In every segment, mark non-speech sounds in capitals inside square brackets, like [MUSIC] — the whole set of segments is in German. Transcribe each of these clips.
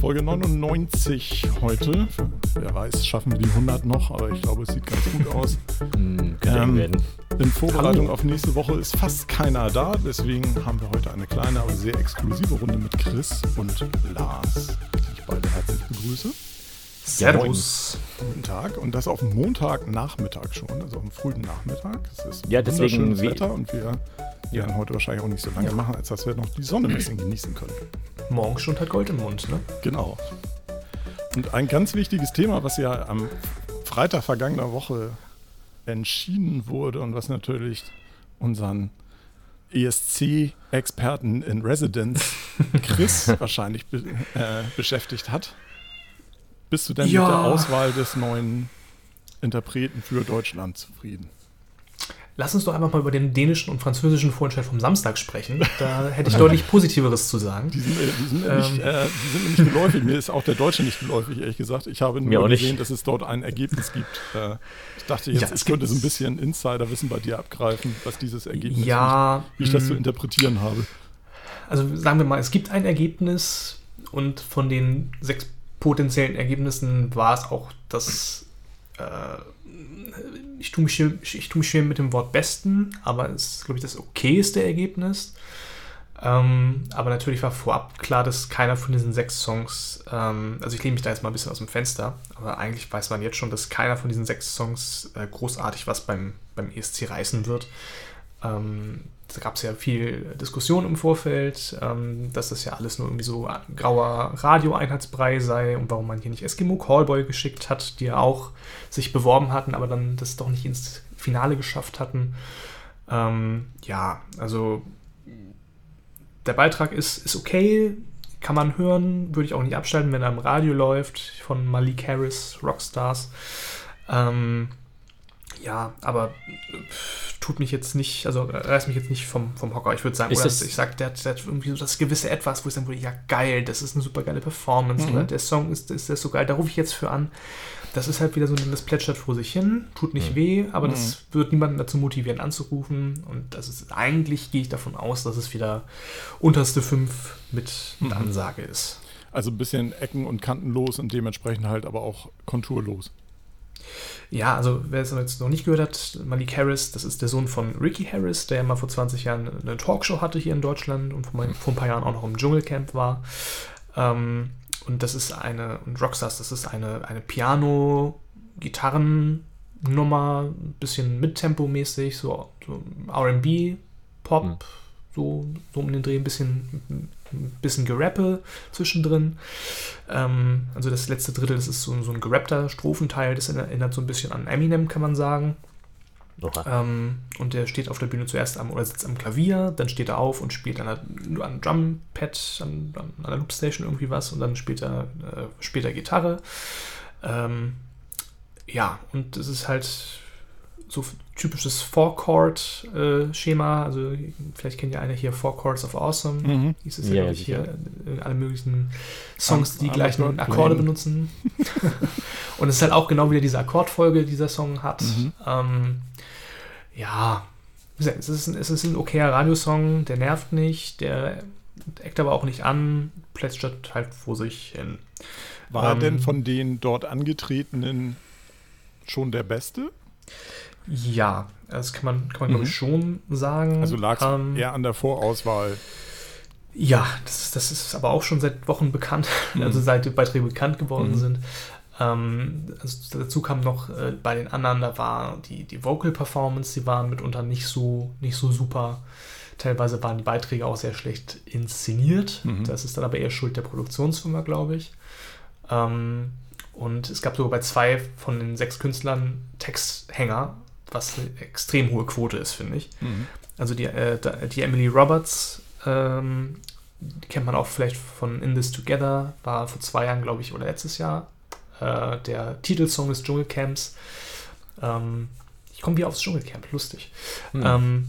Folge 99 heute. Wer weiß, schaffen wir die 100 noch, aber ich glaube, es sieht ganz gut aus. Hm, werden. In Vorbereitung auf nächste Woche ist fast keiner da, deswegen haben wir heute eine kleine, aber sehr exklusive Runde mit Chris und Lars, die ich beide herzlich begrüße. Servus. Guten Tag und das auf Montagnachmittag schon, also auf dem frühen Nachmittag. Es ist Ja, deswegen wie- Wetter und wir werden heute wahrscheinlich auch nicht so lange machen, als dass wir noch die Sonne ein bisschen genießen können. Morgenstund hat Gold im Mund, ne? Genau. Und ein ganz wichtiges Thema, was ja am Freitag vergangener Woche entschieden wurde und was natürlich unseren ESC-Experten in Residence [LAUGHS] Chris wahrscheinlich be äh, beschäftigt hat. Bist du denn Ja. mit der Auswahl des neuen Interpreten für Deutschland zufrieden? Lass uns doch einfach mal über den dänischen und französischen Vorentscheid vom Samstag sprechen. Da [LAUGHS] hätte ich deutlich Positiveres zu sagen. Die sind, die sind, nämlich, Ähm. äh, die sind nämlich geläufig. Mir ist auch der Deutsche nicht geläufig, ehrlich gesagt. Ich habe Mir nur auch nicht. gesehen, dass es dort ein Ergebnis gibt. Äh, ich dachte jetzt, Ja, es ich könnte so ein bisschen Insiderwissen bei dir abgreifen, was dieses Ergebnis Ja, wie ich, wie ich das zu mh, interpretieren habe. also sagen wir mal, es gibt ein Ergebnis und von den sechs potenziellen Ergebnissen war es auch das. Äh, ich tue mich, schwer- ich tue mich schwer mit dem Wort besten, aber es ist, glaube ich, das okayste Ergebnis. Ähm, aber natürlich war vorab klar, dass keiner von diesen sechs Songs, ähm, also ich lehne mich da jetzt mal ein bisschen aus dem Fenster, aber eigentlich weiß man jetzt schon, dass keiner von diesen sechs Songs äh, großartig was beim, beim ESC reißen wird. Ähm, da gab es ja viel Diskussion im Vorfeld, ähm, dass das ja alles nur irgendwie so grauer Radio-Einheitsbrei sei und warum man hier nicht Eskimo Callboy geschickt hat, die ja auch sich beworben hatten, aber dann das doch nicht ins Finale geschafft hatten. Ähm, ja, also der Beitrag ist, ist okay, kann man hören, würde ich auch nicht abschalten, wenn er im Radio läuft, von Malik Harris, Rockstars. Ähm, ja, aber pff, tut mich jetzt nicht, also reißt mich jetzt nicht vom, vom Hocker. Ich würde sagen, Ist oder das- ich sag, der, hat- der hat irgendwie so das gewisse Etwas, wo ich sagen würde, ja geil, das ist eine super geile Performance Mhm. oder der Song ist, ist, ist so geil, da rufe ich jetzt für an. Das ist halt wieder so, das plätschert vor sich hin, tut nicht Mhm. weh, aber Mhm. das wird niemanden dazu motivieren anzurufen und das ist eigentlich, gehe ich davon aus, dass es wieder unterste fünf mit, mit Mhm. Ansage ist. Also ein bisschen ecken- und kantenlos und dementsprechend halt aber auch konturlos. Ja, also wer es jetzt noch nicht gehört hat, Malik Harris, das ist der Sohn von Ricky Harris, der mal vor 20 Jahren eine Talkshow hatte hier in Deutschland und vor, vor ein paar Jahren auch noch im Dschungelcamp war. Ähm, und das ist eine, und Rockstars, das ist eine, eine Piano-Gitarren-Nummer, ein bisschen Mittempo-mäßig, so, so RB, Pop, Mhm. so, so um den Dreh, ein bisschen, ein bisschen Gerappe zwischendrin. Ähm, also das letzte Drittel, das ist so, so ein gerappter Strophenteil, das erinnert so ein bisschen an Eminem, kann man sagen. Ähm, und der steht auf der Bühne zuerst am, oder sitzt am Klavier, dann steht er auf und spielt an der, an einem Drumpad, an, an einer Loopstation irgendwie was und dann spielt er äh, später Gitarre. Ähm, ja, und es ist halt so typisches Four-Chord-Schema. also vielleicht kennt ja einer hier Four Chords of Awesome. Mhm. Hieß es ja, Ja, glaub ich, sicher. hier äh, alle möglichen Songs, die Am- gleichen Akkorde benutzen. [LAUGHS] und es ist halt auch genau wieder diese Akkordfolge, die dieser Song hat. Mhm. Ähm, ja, es ist, ein, es ist ein okayer Radiosong, der nervt nicht, der eckt aber auch nicht an, plätschert halt vor sich hin. War er Ähm, denn von den dort angetretenen schon der Beste? Ja, das kann man, kann man Mhm. glaube ich, schon sagen. Also lag es Ähm, eher an der Vorauswahl. Ja, das, ist- das ist aber auch schon seit Wochen bekannt, [LAUGHS] Mhm. also seit die Beiträge bekannt geworden Mhm. sind. Ähm, also dazu kam noch äh, bei den anderen, da war die, die Vocal Performance, die waren mitunter nicht so, nicht so super. Teilweise waren die Beiträge auch sehr schlecht inszeniert. Mhm. Das ist dann aber eher Schuld der Produktionsfirma, glaube ich. Ähm, und es gab sogar bei zwei von den sechs Künstlern Texthänger, was eine extrem hohe Quote ist, finde ich. Mhm. Also die, äh, die Emily Roberts, ähm, die kennt man auch vielleicht von In This Together, war vor zwei Jahren, glaube ich, oder letztes Jahr, äh, der Titelsong des Dschungelcamps. Ähm, ich komme wieder aufs Dschungelcamp, lustig. Hm. Ähm,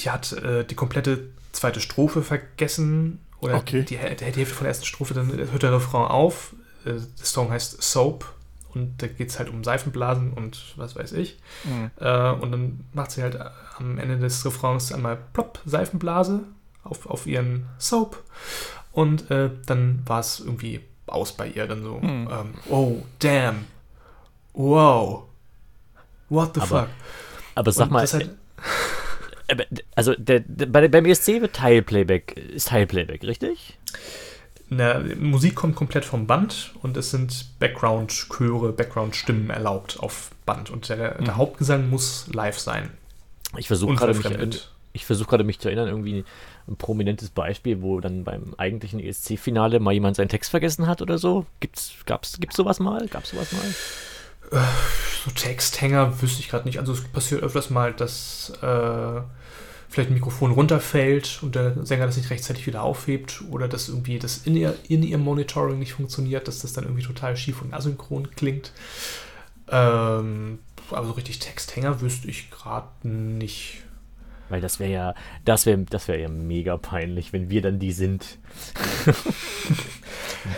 die hat äh, die komplette zweite Strophe vergessen. Oder Okay. die, Häl- die Hälfte von der ersten Strophe, dann hört der Refrain auf. Äh, der Song heißt Soap und da geht es halt um Seifenblasen und was weiß ich. Mhm. Äh, und dann macht sie halt am Ende des Refrains einmal plopp, Seifenblase auf, auf ihren Soap. Und äh, dann war es irgendwie aus bei ihr. Dann so, hm. ähm, oh, damn. Wow. What the aber, fuck? Aber sag Und mal, halt, also der, der, bei, beim ESC wird Teilplayback, ist Teilplayback, richtig? Na, Musik kommt komplett vom Band und es sind Background-Chöre, Background-Stimmen erlaubt auf Band. Und der, mhm. der Hauptgesang muss live sein. Ich versuche gerade mich, ich versuche gerade mich zu erinnern, irgendwie ein prominentes Beispiel, wo dann beim eigentlichen ESC-Finale mal jemand seinen Text vergessen hat oder so. Gibt's, gab's, gibt's sowas mal? Gab's sowas mal? Äh, so Texthänger wüsste ich gerade nicht. Also es passiert öfters mal, dass äh, vielleicht ein Mikrofon runterfällt und der Sänger das nicht rechtzeitig wieder aufhebt oder dass irgendwie das in ihr, in ihr Monitoring nicht funktioniert, dass das dann irgendwie total schief und asynchron klingt. Ähm, aber so richtig Texthänger wüsste ich gerade nicht. Weil das wäre ja, das wäre das wär ja mega peinlich, wenn wir dann die sind. [LAUGHS]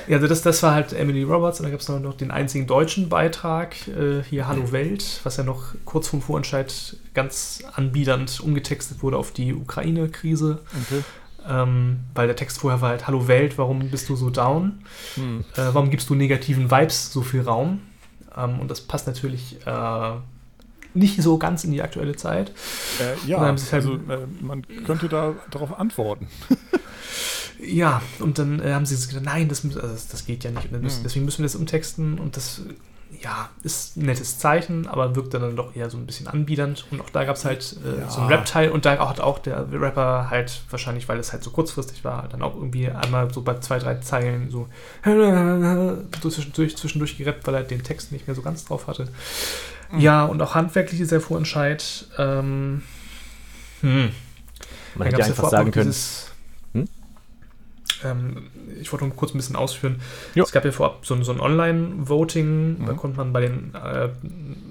ja, also das, das war halt Emily Roberts und da gab es noch den einzigen deutschen Beitrag, äh, hier Hallo Welt, was ja noch kurz vorm Vorentscheid ganz anbiedernd umgetextet wurde auf die Ukraine-Krise. Okay. Ähm, weil der Text vorher war halt Hallo Welt, warum bist du so down? Hm. Äh, warum gibst du negativen Vibes so viel Raum? Ähm, und das passt natürlich äh, nicht so ganz in die aktuelle Zeit. Äh, ja, halt, also äh, man könnte da darauf antworten. [LAUGHS] ja, und dann äh, haben sie gesagt, nein, das, also das, geht ja nicht. Müssen, mhm. Deswegen müssen wir das umtexten und das ja, ist ein nettes Zeichen, aber wirkt dann doch eher so ein bisschen anbiedernd. Und auch da gab es halt äh, ja. so ein Rap-Teil und da hat auch der Rapper halt wahrscheinlich, weil es halt so kurzfristig war, dann auch irgendwie einmal so bei zwei, drei Zeilen so [LAUGHS] zwischendurch, zwischendurch gerappt, weil er den Text nicht mehr so ganz drauf hatte. Mhm. Ja, und auch handwerklich ist der Vorentscheid. Ähm, hm. Man hätte ja einfach sagen können. Dieses, ähm, ich wollte noch kurz ein bisschen ausführen. Jo. Es gab ja vorab so, so ein Online-Voting, mhm. da konnte man bei den äh,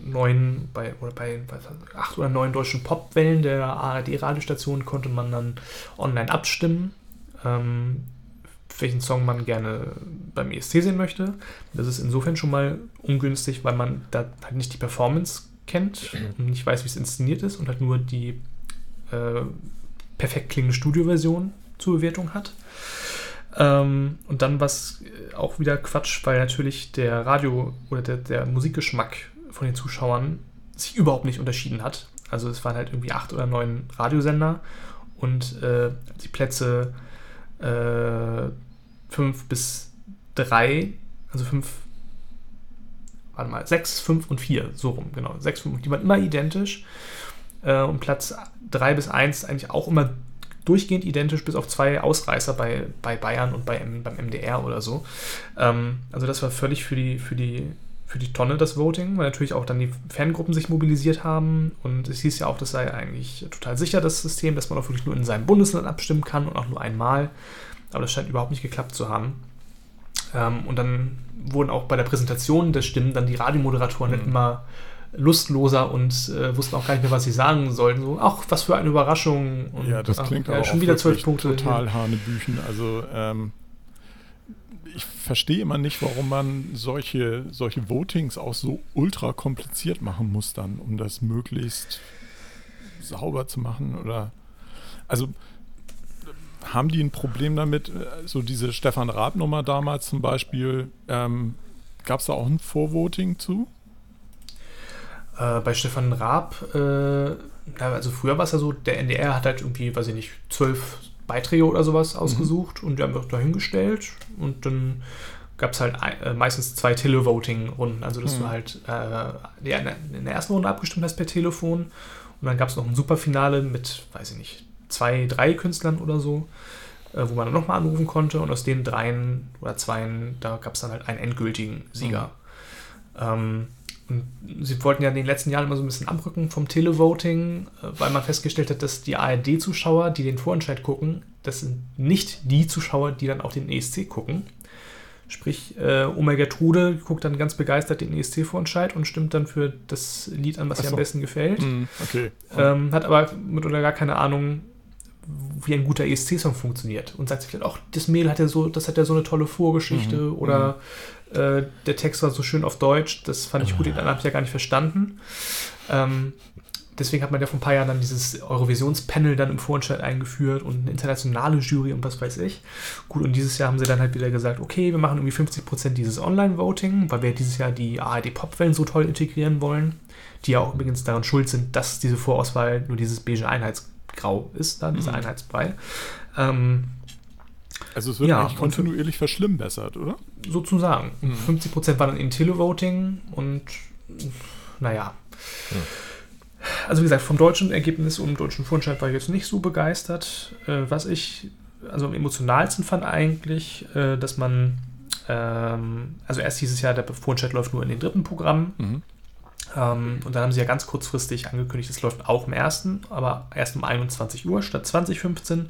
neuen, bei, oder bei, bei acht oder neun deutschen Popwellen der ARD-Radiostation konnte man dann online abstimmen, ähm, welchen Song man gerne beim ESC sehen möchte. Das ist insofern schon mal ungünstig, weil man da halt nicht die Performance kennt und nicht weiß, wie es inszeniert ist und halt nur die äh, perfekt klingende Studioversion zur Bewertung hat. Ähm, und dann was äh, auch wieder Quatsch, weil natürlich der Radio- oder der, der Musikgeschmack von den Zuschauern sich überhaupt nicht unterschieden hat. Also es waren halt irgendwie acht oder neun Radiosender und äh, die Plätze äh, fünf bis drei, also fünf, warte mal, sechs, fünf und vier, so rum, genau. Sechs, fünf, die waren immer identisch. Äh, und Platz drei bis eins eigentlich auch immer durchgehend identisch, bis auf zwei Ausreißer bei, bei Bayern und bei, beim MDR oder so. Ähm, also das war völlig für die, für die für die Tonne das Voting, weil natürlich auch dann die Fangruppen sich mobilisiert haben und es hieß ja auch, das sei eigentlich total sicher, das System, dass man auch wirklich nur in seinem Bundesland abstimmen kann und auch nur einmal. Aber das scheint überhaupt nicht geklappt zu haben. Ähm, und dann wurden auch bei der Präsentation der Stimmen dann die Radiomoderatoren mhm. immer lustloser und äh, wussten auch gar nicht mehr, was sie sagen sollten. So, ach, was für eine Überraschung. Und, ja, das klingt ach, aber ja, schon wieder zwölf Punkte. Total Hanebüchen. Also ähm, ich verstehe immer nicht, warum man solche, solche Votings auch so ultra kompliziert machen muss dann, um das möglichst sauber zu machen oder also haben die ein Problem damit, so diese Stefan Raab-Nummer damals zum Beispiel, ähm, gab es da auch ein Vorvoting zu? Äh, bei Stefan Raab, äh, also früher war es ja so, der NDR hat halt irgendwie, weiß ich nicht, zwölf Beiträge oder sowas mhm. ausgesucht mhm. und die haben wir dahingestellt und dann gab es halt äh, meistens zwei Televoting-Runden, also dass mhm. du halt äh, in der ersten Runde abgestimmt hast per Telefon und dann gab es noch ein Superfinale mit, weiß ich nicht, zwei, drei Künstlern oder so, äh, wo man dann nochmal anrufen konnte und aus den dreien oder zweien, da gab es dann halt einen endgültigen Sieger. Mhm. Ähm, sie wollten ja in den letzten Jahren immer so ein bisschen abrücken vom Televoting, äh, weil man festgestellt hat, dass die ARD-Zuschauer, die den Vorentscheid gucken, das sind nicht die Zuschauer, die dann auch den ESC gucken. Sprich, äh, Oma Gertrude guckt dann ganz begeistert den ESC-Vorentscheid und stimmt dann für das Lied an, was ihr am besten gefällt. Mm, okay. Ähm, hat aber mit oder gar keine Ahnung, wie ein guter ESC-Song funktioniert. Und sagt sich vielleicht, ach, das Mail hat ja so, das hat ja so eine tolle Vorgeschichte mhm. oder äh, der Text war so schön auf Deutsch, das fand ich gut, den habe ich ja gar nicht verstanden. Ähm, deswegen hat man ja vor ein paar Jahren dann dieses Eurovisionspanel dann im Vorentscheid eingeführt und eine internationale Jury und was weiß ich. Gut, und dieses Jahr haben sie dann halt wieder gesagt, okay, wir machen irgendwie 50% dieses Online-Voting, weil wir dieses Jahr die ARD-Popwellen so toll integrieren wollen, die ja auch übrigens daran schuld sind, dass diese Vorauswahl nur dieses beige Einheitsgrau ist, dann, dieser mhm. Einheitsbrei. Ähm, also es wird ja, eigentlich kontinuierlich verschlimmbessert, oder? Sozusagen. Mhm. 50% war dann in Televoting und naja. Mhm. Also wie gesagt, vom deutschen Ergebnis und deutschen Vorentscheid war ich jetzt nicht so begeistert. Äh, was ich also am emotionalsten fand eigentlich, äh, dass man, ähm, also erst dieses Jahr, der Vorentscheid läuft nur in den dritten Programmen. Mhm. Ähm, und dann haben sie ja ganz kurzfristig angekündigt, es läuft auch im ersten, aber erst um 21 Uhr statt 2015.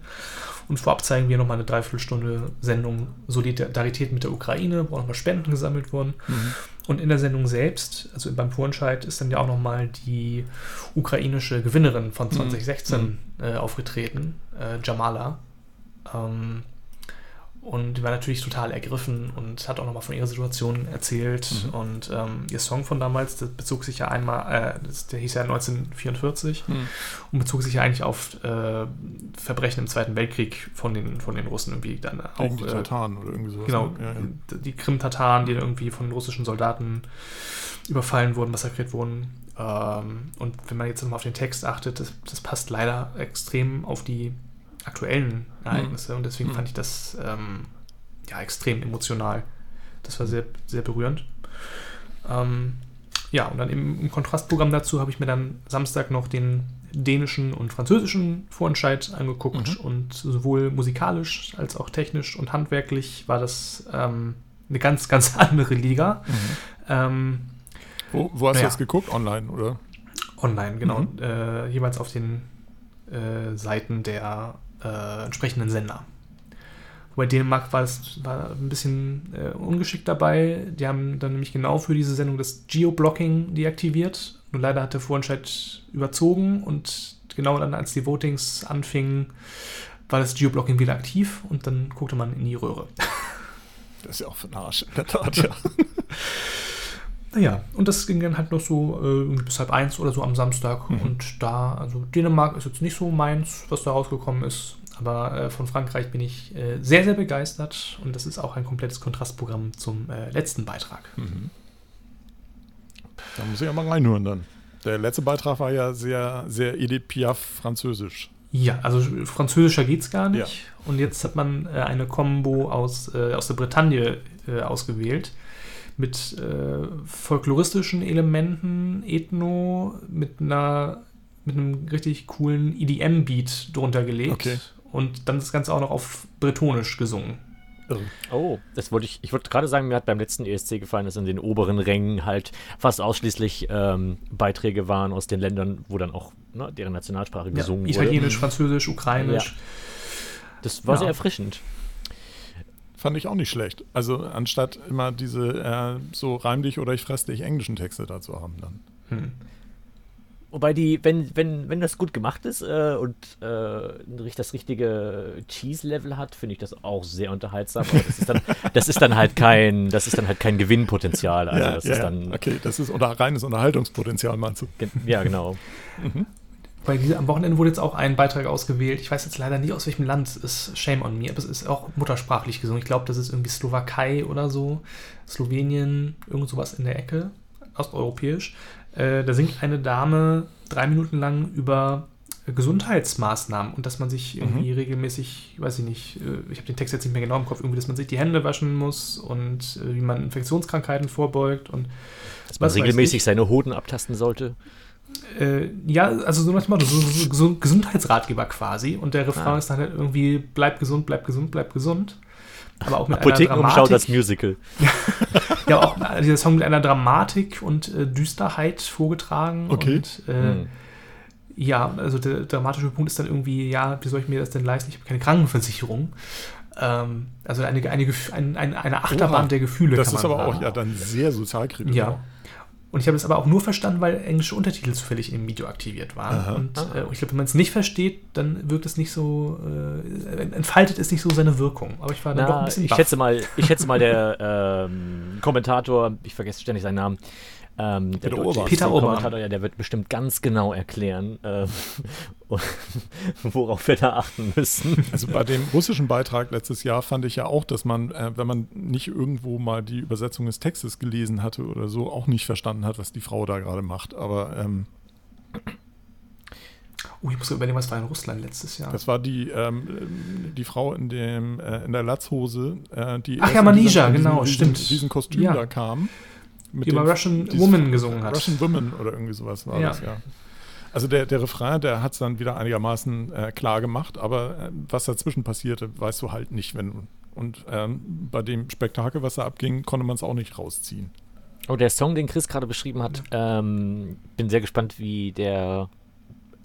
Und vorab zeigen wir nochmal eine Dreiviertelstunde Sendung Solidarität mit der Ukraine, wo auch nochmal Spenden gesammelt wurden. Mhm. Und in der Sendung selbst, also beim Vorentscheid, ist dann ja auch nochmal die ukrainische Gewinnerin von 2016 mhm. äh, aufgetreten, äh, Jamala. Ähm, und die war natürlich total ergriffen und hat auch nochmal von ihrer Situation erzählt. Mhm. Und ähm, ihr Song von damals, das bezog sich ja einmal, äh, das, der hieß ja 1944 mhm. und bezog sich ja eigentlich auf äh, Verbrechen im Zweiten Weltkrieg von den, von den Russen irgendwie dann auch. Gegen die äh, Tataren oder irgendwie sowas. Genau, ne? ja, ja. die Krim-Tataren, die irgendwie von russischen Soldaten überfallen wurden, massakriert wurden. Ähm, und wenn man jetzt nochmal auf den Text achtet, das, das passt leider extrem auf die aktuellen Ereignisse. Mhm. Und deswegen mhm. fand ich das ähm, ja extrem emotional. Das war sehr, sehr berührend. Ähm, ja, und dann im, im Kontrastprogramm dazu habe ich mir dann Samstag noch den dänischen und französischen Vorentscheid angeguckt mhm. und sowohl musikalisch als auch technisch und handwerklich war das ähm, eine ganz, ganz [LAUGHS] andere Liga. Mhm. Ähm, wo, wo, hast naja, du das geguckt? Online, oder? Online, genau. Mhm. Äh, jeweils auf den äh, Seiten der äh, entsprechenden Sender. Bei Dänemark war es war ein bisschen äh, ungeschickt dabei. Die haben dann nämlich genau für diese Sendung das Geoblocking deaktiviert. Nur leider hat der Vorentscheid überzogen und genau dann, als die Votings anfingen, war das Geoblocking wieder aktiv und dann guckte man in die Röhre. Das ist ja auch für den Arsch, in der Tat, ja. [LAUGHS] Naja, und das ging dann halt noch so äh, bis halb eins oder so am Samstag. Mhm. Und da, also Dänemark ist jetzt nicht so meins, was da rausgekommen ist. Aber äh, von Frankreich bin ich äh, sehr, sehr begeistert. Und das ist auch ein komplettes Kontrastprogramm zum äh, letzten Beitrag. Mhm. Da muss ich ja mal reinhören dann. Der letzte Beitrag war ja sehr, sehr Edith Piaf französisch. Ja, also französischer geht es gar nicht. Ja. Und jetzt hat man äh, eine Combo aus, äh, aus der Bretagne ausgewählt mit äh, folkloristischen Elementen, Ethno, mit einer mit einem richtig coolen EDM-Beat drunter gelegt. Okay. Und dann das Ganze auch noch auf Bretonisch gesungen. Oh, das wollte ich. Ich wollte gerade sagen, mir hat beim letzten ESC gefallen, dass in den oberen Rängen halt fast ausschließlich ähm, Beiträge waren aus den Ländern, wo dann auch ne, deren Nationalsprache gesungen ja, Italienisch, wurde. Italienisch, Französisch, Ukrainisch. Ja. Das war ja. sehr erfrischend. Fand ich auch nicht schlecht. Also anstatt immer diese äh, so reim dich oder ich fress dich englischen Texte dazu haben dann. Hm. Wobei die, wenn, wenn, wenn das gut gemacht ist äh, und äh, das richtige Cheese-Level hat, finde ich das auch sehr unterhaltsam. Aber das ist dann, [LAUGHS] das ist dann halt kein, das ist dann halt kein Gewinnpotenzial. Also ja, das ja, ist dann. Okay, das ist unter reines Unterhaltungspotenzial, meinst du? Ja, genau. [LAUGHS] mhm. Weil diese, am Wochenende wurde jetzt auch ein Beitrag ausgewählt. Ich weiß jetzt leider nicht, aus welchem Land es ist. Shame on me. Aber es ist auch muttersprachlich gesungen. Ich glaube, das ist irgendwie Slowakei oder so. Slowenien, irgend sowas in der Ecke. Osteuropäisch. Äh, da singt eine Dame drei Minuten lang über Gesundheitsmaßnahmen und dass man sich irgendwie mhm. regelmäßig, weiß ich nicht, äh, ich habe den Text jetzt nicht mehr genau im Kopf, irgendwie, dass man sich die Hände waschen muss und äh, wie man Infektionskrankheiten vorbeugt und dass man regelmäßig seine Hoden abtasten sollte. Äh, ja, also so manchmal so, so, so Gesundheitsratgeber quasi. Und der Refrain ah. ist dann halt irgendwie, bleib gesund, bleib gesund, bleib gesund. Aber auch mit Apothekenumschau das Musical. [LAUGHS] ja, auch dieser Song mit einer Dramatik und äh, Düsterheit vorgetragen. Okay. Und, äh, hm. Ja, also der dramatische Punkt ist dann irgendwie, ja, wie soll ich mir das denn leisten? Ich habe keine Krankenversicherung. Ähm, also eine, eine, eine, eine Achterbahn Oha, der Gefühle. Das ist aber sagen. auch ja dann sehr sozialkritisch. Ja. Und ich habe es aber auch nur verstanden, weil englische Untertitel zufällig im Video aktiviert waren. Aha. Und äh, ich glaube, wenn man es nicht versteht, dann wirkt es nicht so, äh, entfaltet es nicht so seine Wirkung. Aber ich war dann Na, doch ein bisschen ich schätze mal, Ich schätze mal, der [LAUGHS] ähm, Kommentator, ich vergesse ständig seinen Namen, Ähm, der, der Ober. Peter Kommentator, ja, der wird bestimmt ganz genau erklären, äh, [LAUGHS] worauf wir da achten müssen. Also bei dem russischen Beitrag letztes Jahr fand ich ja auch, dass man, äh, wenn man nicht irgendwo mal die Übersetzung des Textes gelesen hatte oder so, auch nicht verstanden hat, was die Frau da gerade macht. Aber ähm, Oh, ich muss überlegen, was war in Russland letztes Jahr? Das war die, ähm, die Frau in, dem, äh, in der Latzhose, äh, die Ach ja, Manija, genau, diesen, stimmt. Diesen Kostüm ja. da kam. Die über Russian Woman gesungen hat. Russian Woman oder irgendwie sowas war ja. das, ja. Also der, der Refrain, der hat es dann wieder einigermaßen äh, klar gemacht, aber äh, was dazwischen passierte, weißt du halt nicht, wenn und ähm, bei dem Spektakel, was da abging, konnte man es auch nicht rausziehen. Oh, der Song, den Chris gerade beschrieben hat, ähm, bin sehr gespannt, wie der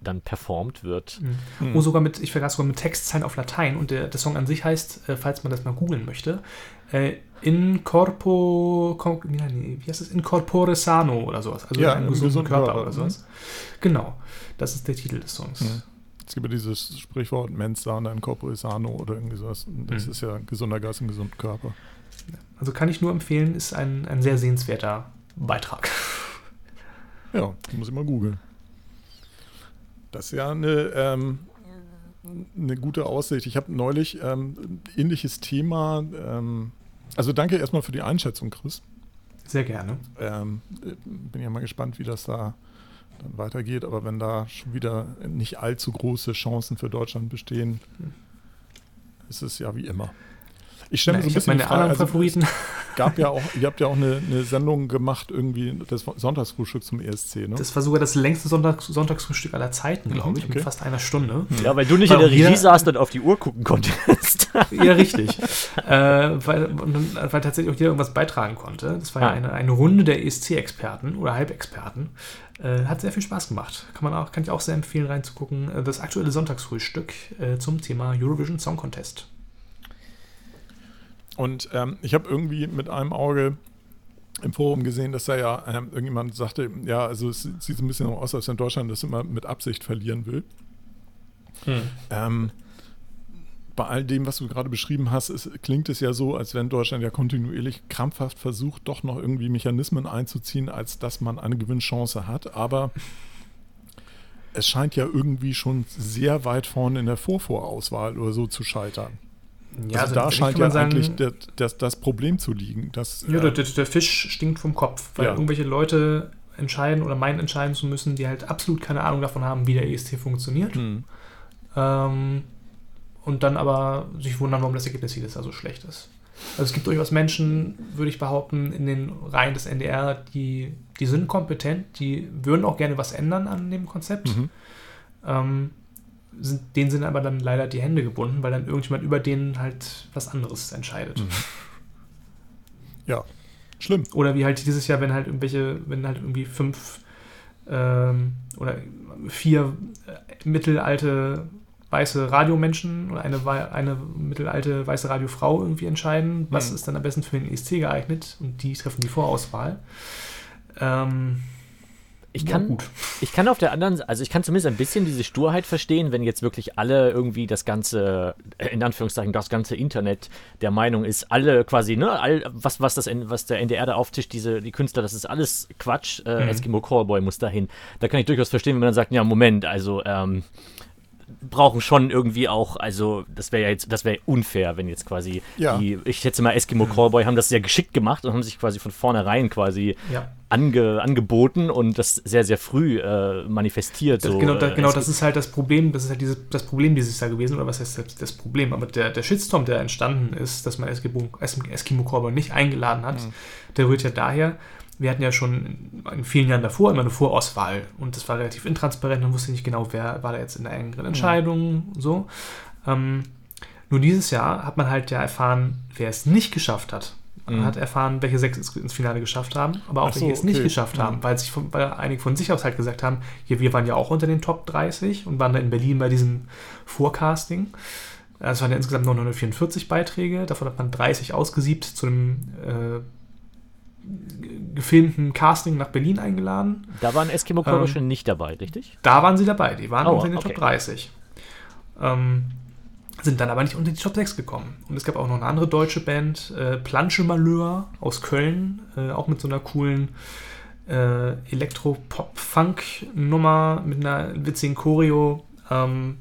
dann performt wird. Mhm. Mhm. Oh, sogar mit, ich vergaß sogar mit Textzeilen auf Latein und der, der Song an sich heißt, äh, falls man das mal googeln möchte, äh, In corpo, wie heißt das? In corpore sano oder sowas. Also ja, in einem gesunden Körper, Körper, oder sowas. Mhm. Genau, das ist der Titel des Songs. Mhm. Es gibt ja dieses Sprichwort mens sana in corpore sano oder irgendwie sowas. Das mhm. ist ja gesunder Geist im gesunden Körper. Also kann ich nur empfehlen, ist ein, ein sehr sehenswerter Beitrag. Ja, muss ich mal googeln. Das ist ja eine, ähm, eine gute Aussicht. Ich habe neulich ähm, ähnliches Thema. Ähm, also danke erstmal für die Einschätzung, Chris. Sehr gerne. Ähm, bin ja mal gespannt, wie das da dann weitergeht. Aber wenn da schon wieder nicht allzu große Chancen für Deutschland bestehen, hm. ist es ja wie immer. Ich stelle mir so ein bisschen meine anderen also, Favoriten. Gab ja auch, ihr habt ja auch eine, eine Sendung gemacht, irgendwie das Sonntagsfrühstück zum ESC, ne? Das war sogar das längste Sonntags Sonntagsfrühstück aller Zeiten, glaube mhm, ich, okay. mit fast einer Stunde. Ja, weil du nicht weil in der Regie saßt und auf die Uhr gucken konntest. [LAUGHS] ja, richtig. äh, weil, weil tatsächlich auch jeder irgendwas beitragen konnte. Das war ja, ja eine, eine Runde der ESC-Experten oder Halbexperten. Äh, hat sehr viel Spaß gemacht. Kann man auch, kann ich auch sehr empfehlen, reinzugucken. Äh, das aktuelle Sonntagsfrühstück äh, zum Thema Eurovision Song Contest. Und ähm, ich habe irgendwie mit einem Auge im Forum gesehen, dass da ja ähm, irgendjemand sagte, ja, also es sieht so ein bisschen aus, als wenn Deutschland das immer mit Absicht verlieren will. Hm. Ähm, bei all dem, was du gerade beschrieben hast, ist, klingt es ja so, als wenn Deutschland ja kontinuierlich krampfhaft versucht, doch noch irgendwie Mechanismen einzuziehen, als dass man eine Gewinnchance hat. Aber es scheint ja irgendwie schon sehr weit vorne in der Vorvorauswahl oder so zu scheitern. Ja, also, also da scheint ja sagen, eigentlich das, das, das, Problem zu liegen. Dass, ja, äh, der, der, Fisch stinkt vom Kopf, weil ja. irgendwelche Leute entscheiden oder meinen entscheiden zu müssen, die halt absolut keine Ahnung davon haben, wie der EST funktioniert. Hm. Ähm, und dann aber sich wundern, warum das Ergebnis jedes Jahr so schlecht ist. Also es gibt durchaus Menschen, würde ich behaupten, in den Reihen des NDR, die, die sind kompetent, die würden auch gerne was ändern an dem Konzept. Mhm. Ähm, sind, denen sind aber dann leider die Hände gebunden, weil dann irgendjemand über denen halt was anderes entscheidet. Mhm. Ja, schlimm. Oder wie halt dieses Jahr, wenn halt irgendwelche, wenn halt irgendwie fünf ähm, oder vier äh, mittelalte weiße Radiomenschen oder eine, eine mittelalte weiße Radiofrau irgendwie entscheiden, was mhm. ist dann am besten für den ESC geeignet und die treffen die Vorauswahl. Ähm, ich kann, ja, ich kann auf der anderen, also ich kann zumindest ein bisschen diese Sturheit verstehen, wenn jetzt wirklich alle irgendwie das ganze, äh, in Anführungszeichen, das ganze Internet der Meinung ist, alle quasi, ne, all, was, was, das, was der NDR da auftischt, diese, die Künstler, das ist alles Quatsch, äh, mhm. Eskimo Callboy muss dahin. Da kann ich durchaus verstehen, wenn man dann sagt, ja, Moment, also, ähm, brauchen schon irgendwie auch, also das wäre ja jetzt, das wäre unfair, wenn jetzt quasi ja. die, ich schätze mal, Eskimo Callboy haben das sehr geschickt gemacht und haben sich quasi von vornherein quasi ja. ange, angeboten und das sehr, sehr früh äh, manifestiert. Das, so, genau, da, äh, genau das ist halt das Problem, das ist halt diese, das Problem dieses Jahr gewesen, oder was heißt das, das Problem? Aber der, der Shitstorm, der entstanden ist, dass man Eskimo, Eskimo Callboy nicht eingeladen hat, mhm. der rührt ja daher, wir hatten ja schon in vielen Jahren davor immer eine Vorauswahl und das war relativ intransparent, man wusste nicht genau, wer war da jetzt in der engeren Entscheidung, ja. so. Ähm, nur dieses Jahr hat man halt ja erfahren, wer es nicht geschafft hat. Man mhm. hat erfahren, welche sechs ins Finale geschafft haben, aber auch so, welche es okay. nicht geschafft mhm. haben, weil, sich von, weil einige von sich aus halt gesagt haben, hier, wir waren ja auch unter den Top 30 und waren da in Berlin bei diesem Forecasting. Es waren ja insgesamt 944 Beiträge, davon hat man 30 ausgesiebt zu einem äh, gefilmten Casting nach Berlin eingeladen. Da waren Eskimo Callboy ähm, nicht dabei, richtig? Da waren sie dabei, die waren oh, unter den okay. Top 30. Ähm, sind dann aber nicht unter die Top 6 gekommen. Und es gab auch noch eine andere deutsche Band, äh, Planche Malheur aus Köln, äh, auch mit so einer coolen äh, Elektro-Pop-Funk-Nummer mit einer witzigen Choreo. Ähm,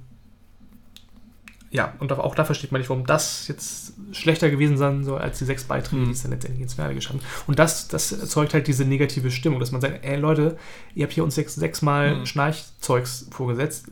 ja, und auch da versteht man nicht, warum das jetzt schlechter gewesen sein soll als die sechs Beiträge, mhm. die es dann letztendlich ins Finale geschafft haben. Und das, das erzeugt halt diese negative Stimmung, dass man sagt, ey Leute, ihr habt hier uns sechs, sechsmal mhm. Schnarchzeugs vorgesetzt.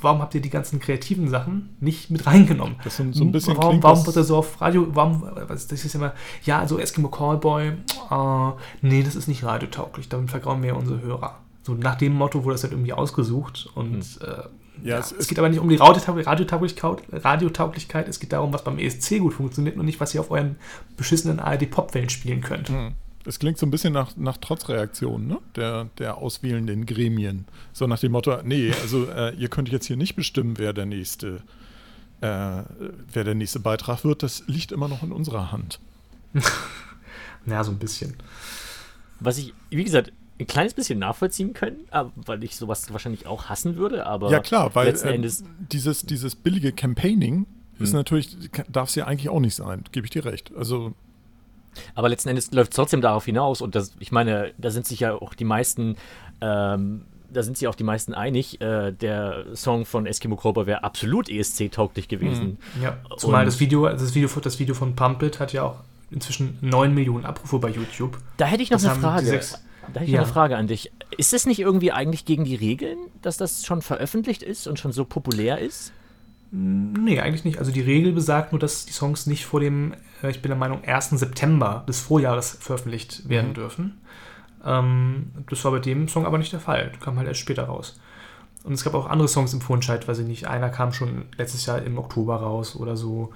Warum habt ihr die ganzen kreativen Sachen nicht mit reingenommen? Das sind so ein bisschen Warum, warum wird er so auf Radio, warum, das ist immer, ja, also Eskimo Callboy, uh, nee, das ist nicht radiotauglich, damit vergrauen wir unsere Hörer. So nach dem Motto wurde das halt irgendwie ausgesucht und mhm. äh, ja, es, es, geht aber nicht um die Radiotauglichkeit, Radiotauglichkeit, es geht darum, was beim ESC gut funktioniert und nicht, was ihr auf euren beschissenen ARD-Popwellen spielen könnt. Hm. Es klingt so ein bisschen nach, nach Trotzreaktion ne? der, der auswählenden Gremien. So nach dem Motto, nee, also äh, ihr könnt jetzt hier nicht bestimmen, wer der nächste, äh, wer der nächste Beitrag wird. Das liegt immer noch in unserer Hand. [LAUGHS] ja, so ein bisschen. Was ich, wie gesagt, ein kleines bisschen nachvollziehen können, weil ich sowas wahrscheinlich auch hassen würde, aber ja klar, weil letzten äh, Endes dieses, dieses billige Campaigning ist hm. natürlich, darf es ja eigentlich auch nicht sein, gebe ich dir recht. Also aber letzten Endes läuft es trotzdem darauf hinaus und das, ich meine, da sind sich ja auch die meisten, ähm, da sind sich auch die meisten einig, äh, der Song von Eskimo Cobra wäre absolut ESC-tauglich gewesen. Mhm. Ja, zumal und das Video, das Video, das Video von Pump It hat ja auch inzwischen 9 Millionen Abrufe bei YouTube. Da hätte ich noch das eine Frage. Da habe ich ja. eine Frage an dich. Ist es nicht irgendwie eigentlich gegen die Regeln, dass das schon veröffentlicht ist und schon so populär ist? Nee, eigentlich nicht. Also die Regel besagt nur, dass die Songs nicht vor dem, äh, ich bin der Meinung, 1. September des Vorjahres veröffentlicht werden mhm. dürfen. Ähm, das war bei dem Song aber nicht der Fall. Der kam halt erst später raus. Und es gab auch andere Songs im Vorentscheid, weiß ich nicht. Einer kam schon letztes Jahr im Oktober raus oder so.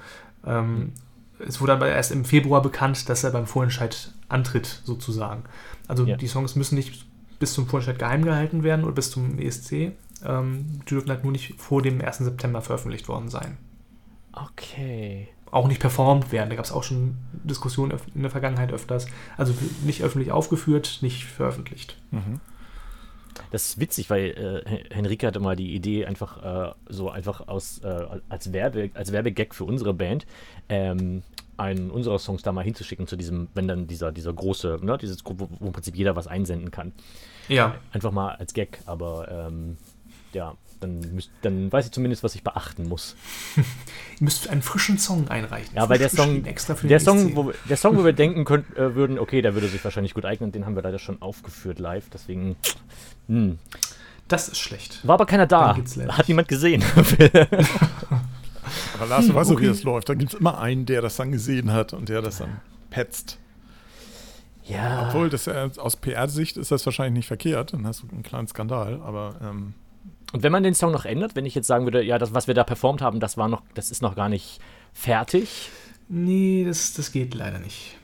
Ähm, es wurde aber erst im Februar bekannt, dass er beim Vorentscheid antritt, sozusagen. Also ja. die Songs müssen nicht bis zum Vorentscheid geheim gehalten werden oder bis zum ESC. Ähm, die dürfen halt nur nicht vor dem 1. September veröffentlicht worden sein. Okay. Auch nicht performt werden. Da gab es auch schon Diskussionen in der Vergangenheit öfters. Also nicht öffentlich aufgeführt, nicht veröffentlicht. Mhm. Das ist witzig, weil äh, Henrike hatte mal die Idee, einfach äh, so einfach aus äh, als, Werbe, als Werbegag für unsere Band ähm, einen unserer Songs da mal hinzuschicken zu diesem, wenn dann dieser, dieser große, ne, dieses, wo, wo im Prinzip jeder was einsenden kann. Ja. Einfach mal als Gag, aber ähm, ja, dann, müsst, dann weiß ich zumindest, was ich beachten muss. [LAUGHS] Ihr müsst einen frischen Song einreichen. Ja, weil der Song, der, Song wo, der Song, wo wir denken könnt, äh, würden, okay, der würde sich wahrscheinlich gut eignen, den haben wir leider schon aufgeführt live, deswegen. Mh. Hm. Das ist schlecht. War aber keiner da. Hat niemand gesehen. [LAUGHS] [LAUGHS] Aber Lars, du hm, weißt okay. wie das läuft. Da gibt es immer einen, der das dann gesehen hat und der das dann petzt. Ja. Obwohl, das, äh, aus PR-Sicht ist das wahrscheinlich nicht verkehrt. Dann hast du einen kleinen Skandal, aber. Ähm und wenn man den Song noch ändert, wenn ich jetzt sagen würde, ja, das, was wir da performt haben, das war noch, das ist noch gar nicht fertig. Nee, das, das geht leider nicht.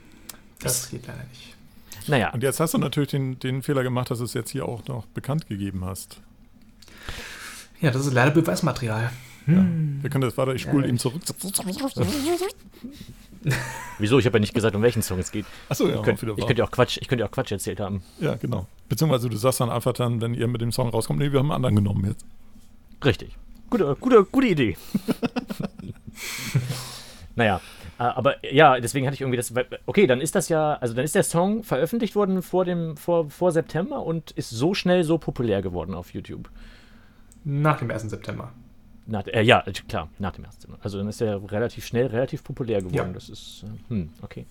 Das, das geht leider nicht. Naja. Und jetzt hast du natürlich den, den Fehler gemacht, dass du es jetzt hier auch noch bekannt gegeben hast. Ja, das ist leider Beweismaterial. Ja. Wir können das, warte, ich spule ja, ihm zurück. [LAUGHS] Wieso? Ich habe ja nicht gesagt, um welchen Song es geht. Achso, ja. Ich, könnt, ich könnte ja auch Quatsch, ich könnte auch Quatsch erzählt haben. Ja, genau. Beziehungsweise du sagst dann einfach dann, wenn ihr mit dem Song rauskommt, nee, wir haben einen anderen genommen jetzt. Richtig. Gute, gute, gute Idee. [LAUGHS] naja, äh, aber ja, deswegen hatte ich irgendwie das. Okay, dann ist das ja, also dann ist der Song veröffentlicht worden vor dem, vor, vor September und ist so schnell so populär geworden auf YouTube. Nach dem 1. September. Nach, äh, ja, klar, nach dem ersten Mal. Also dann ist er relativ schnell, relativ populär geworden. Ja. Das ist, äh, hm, okay.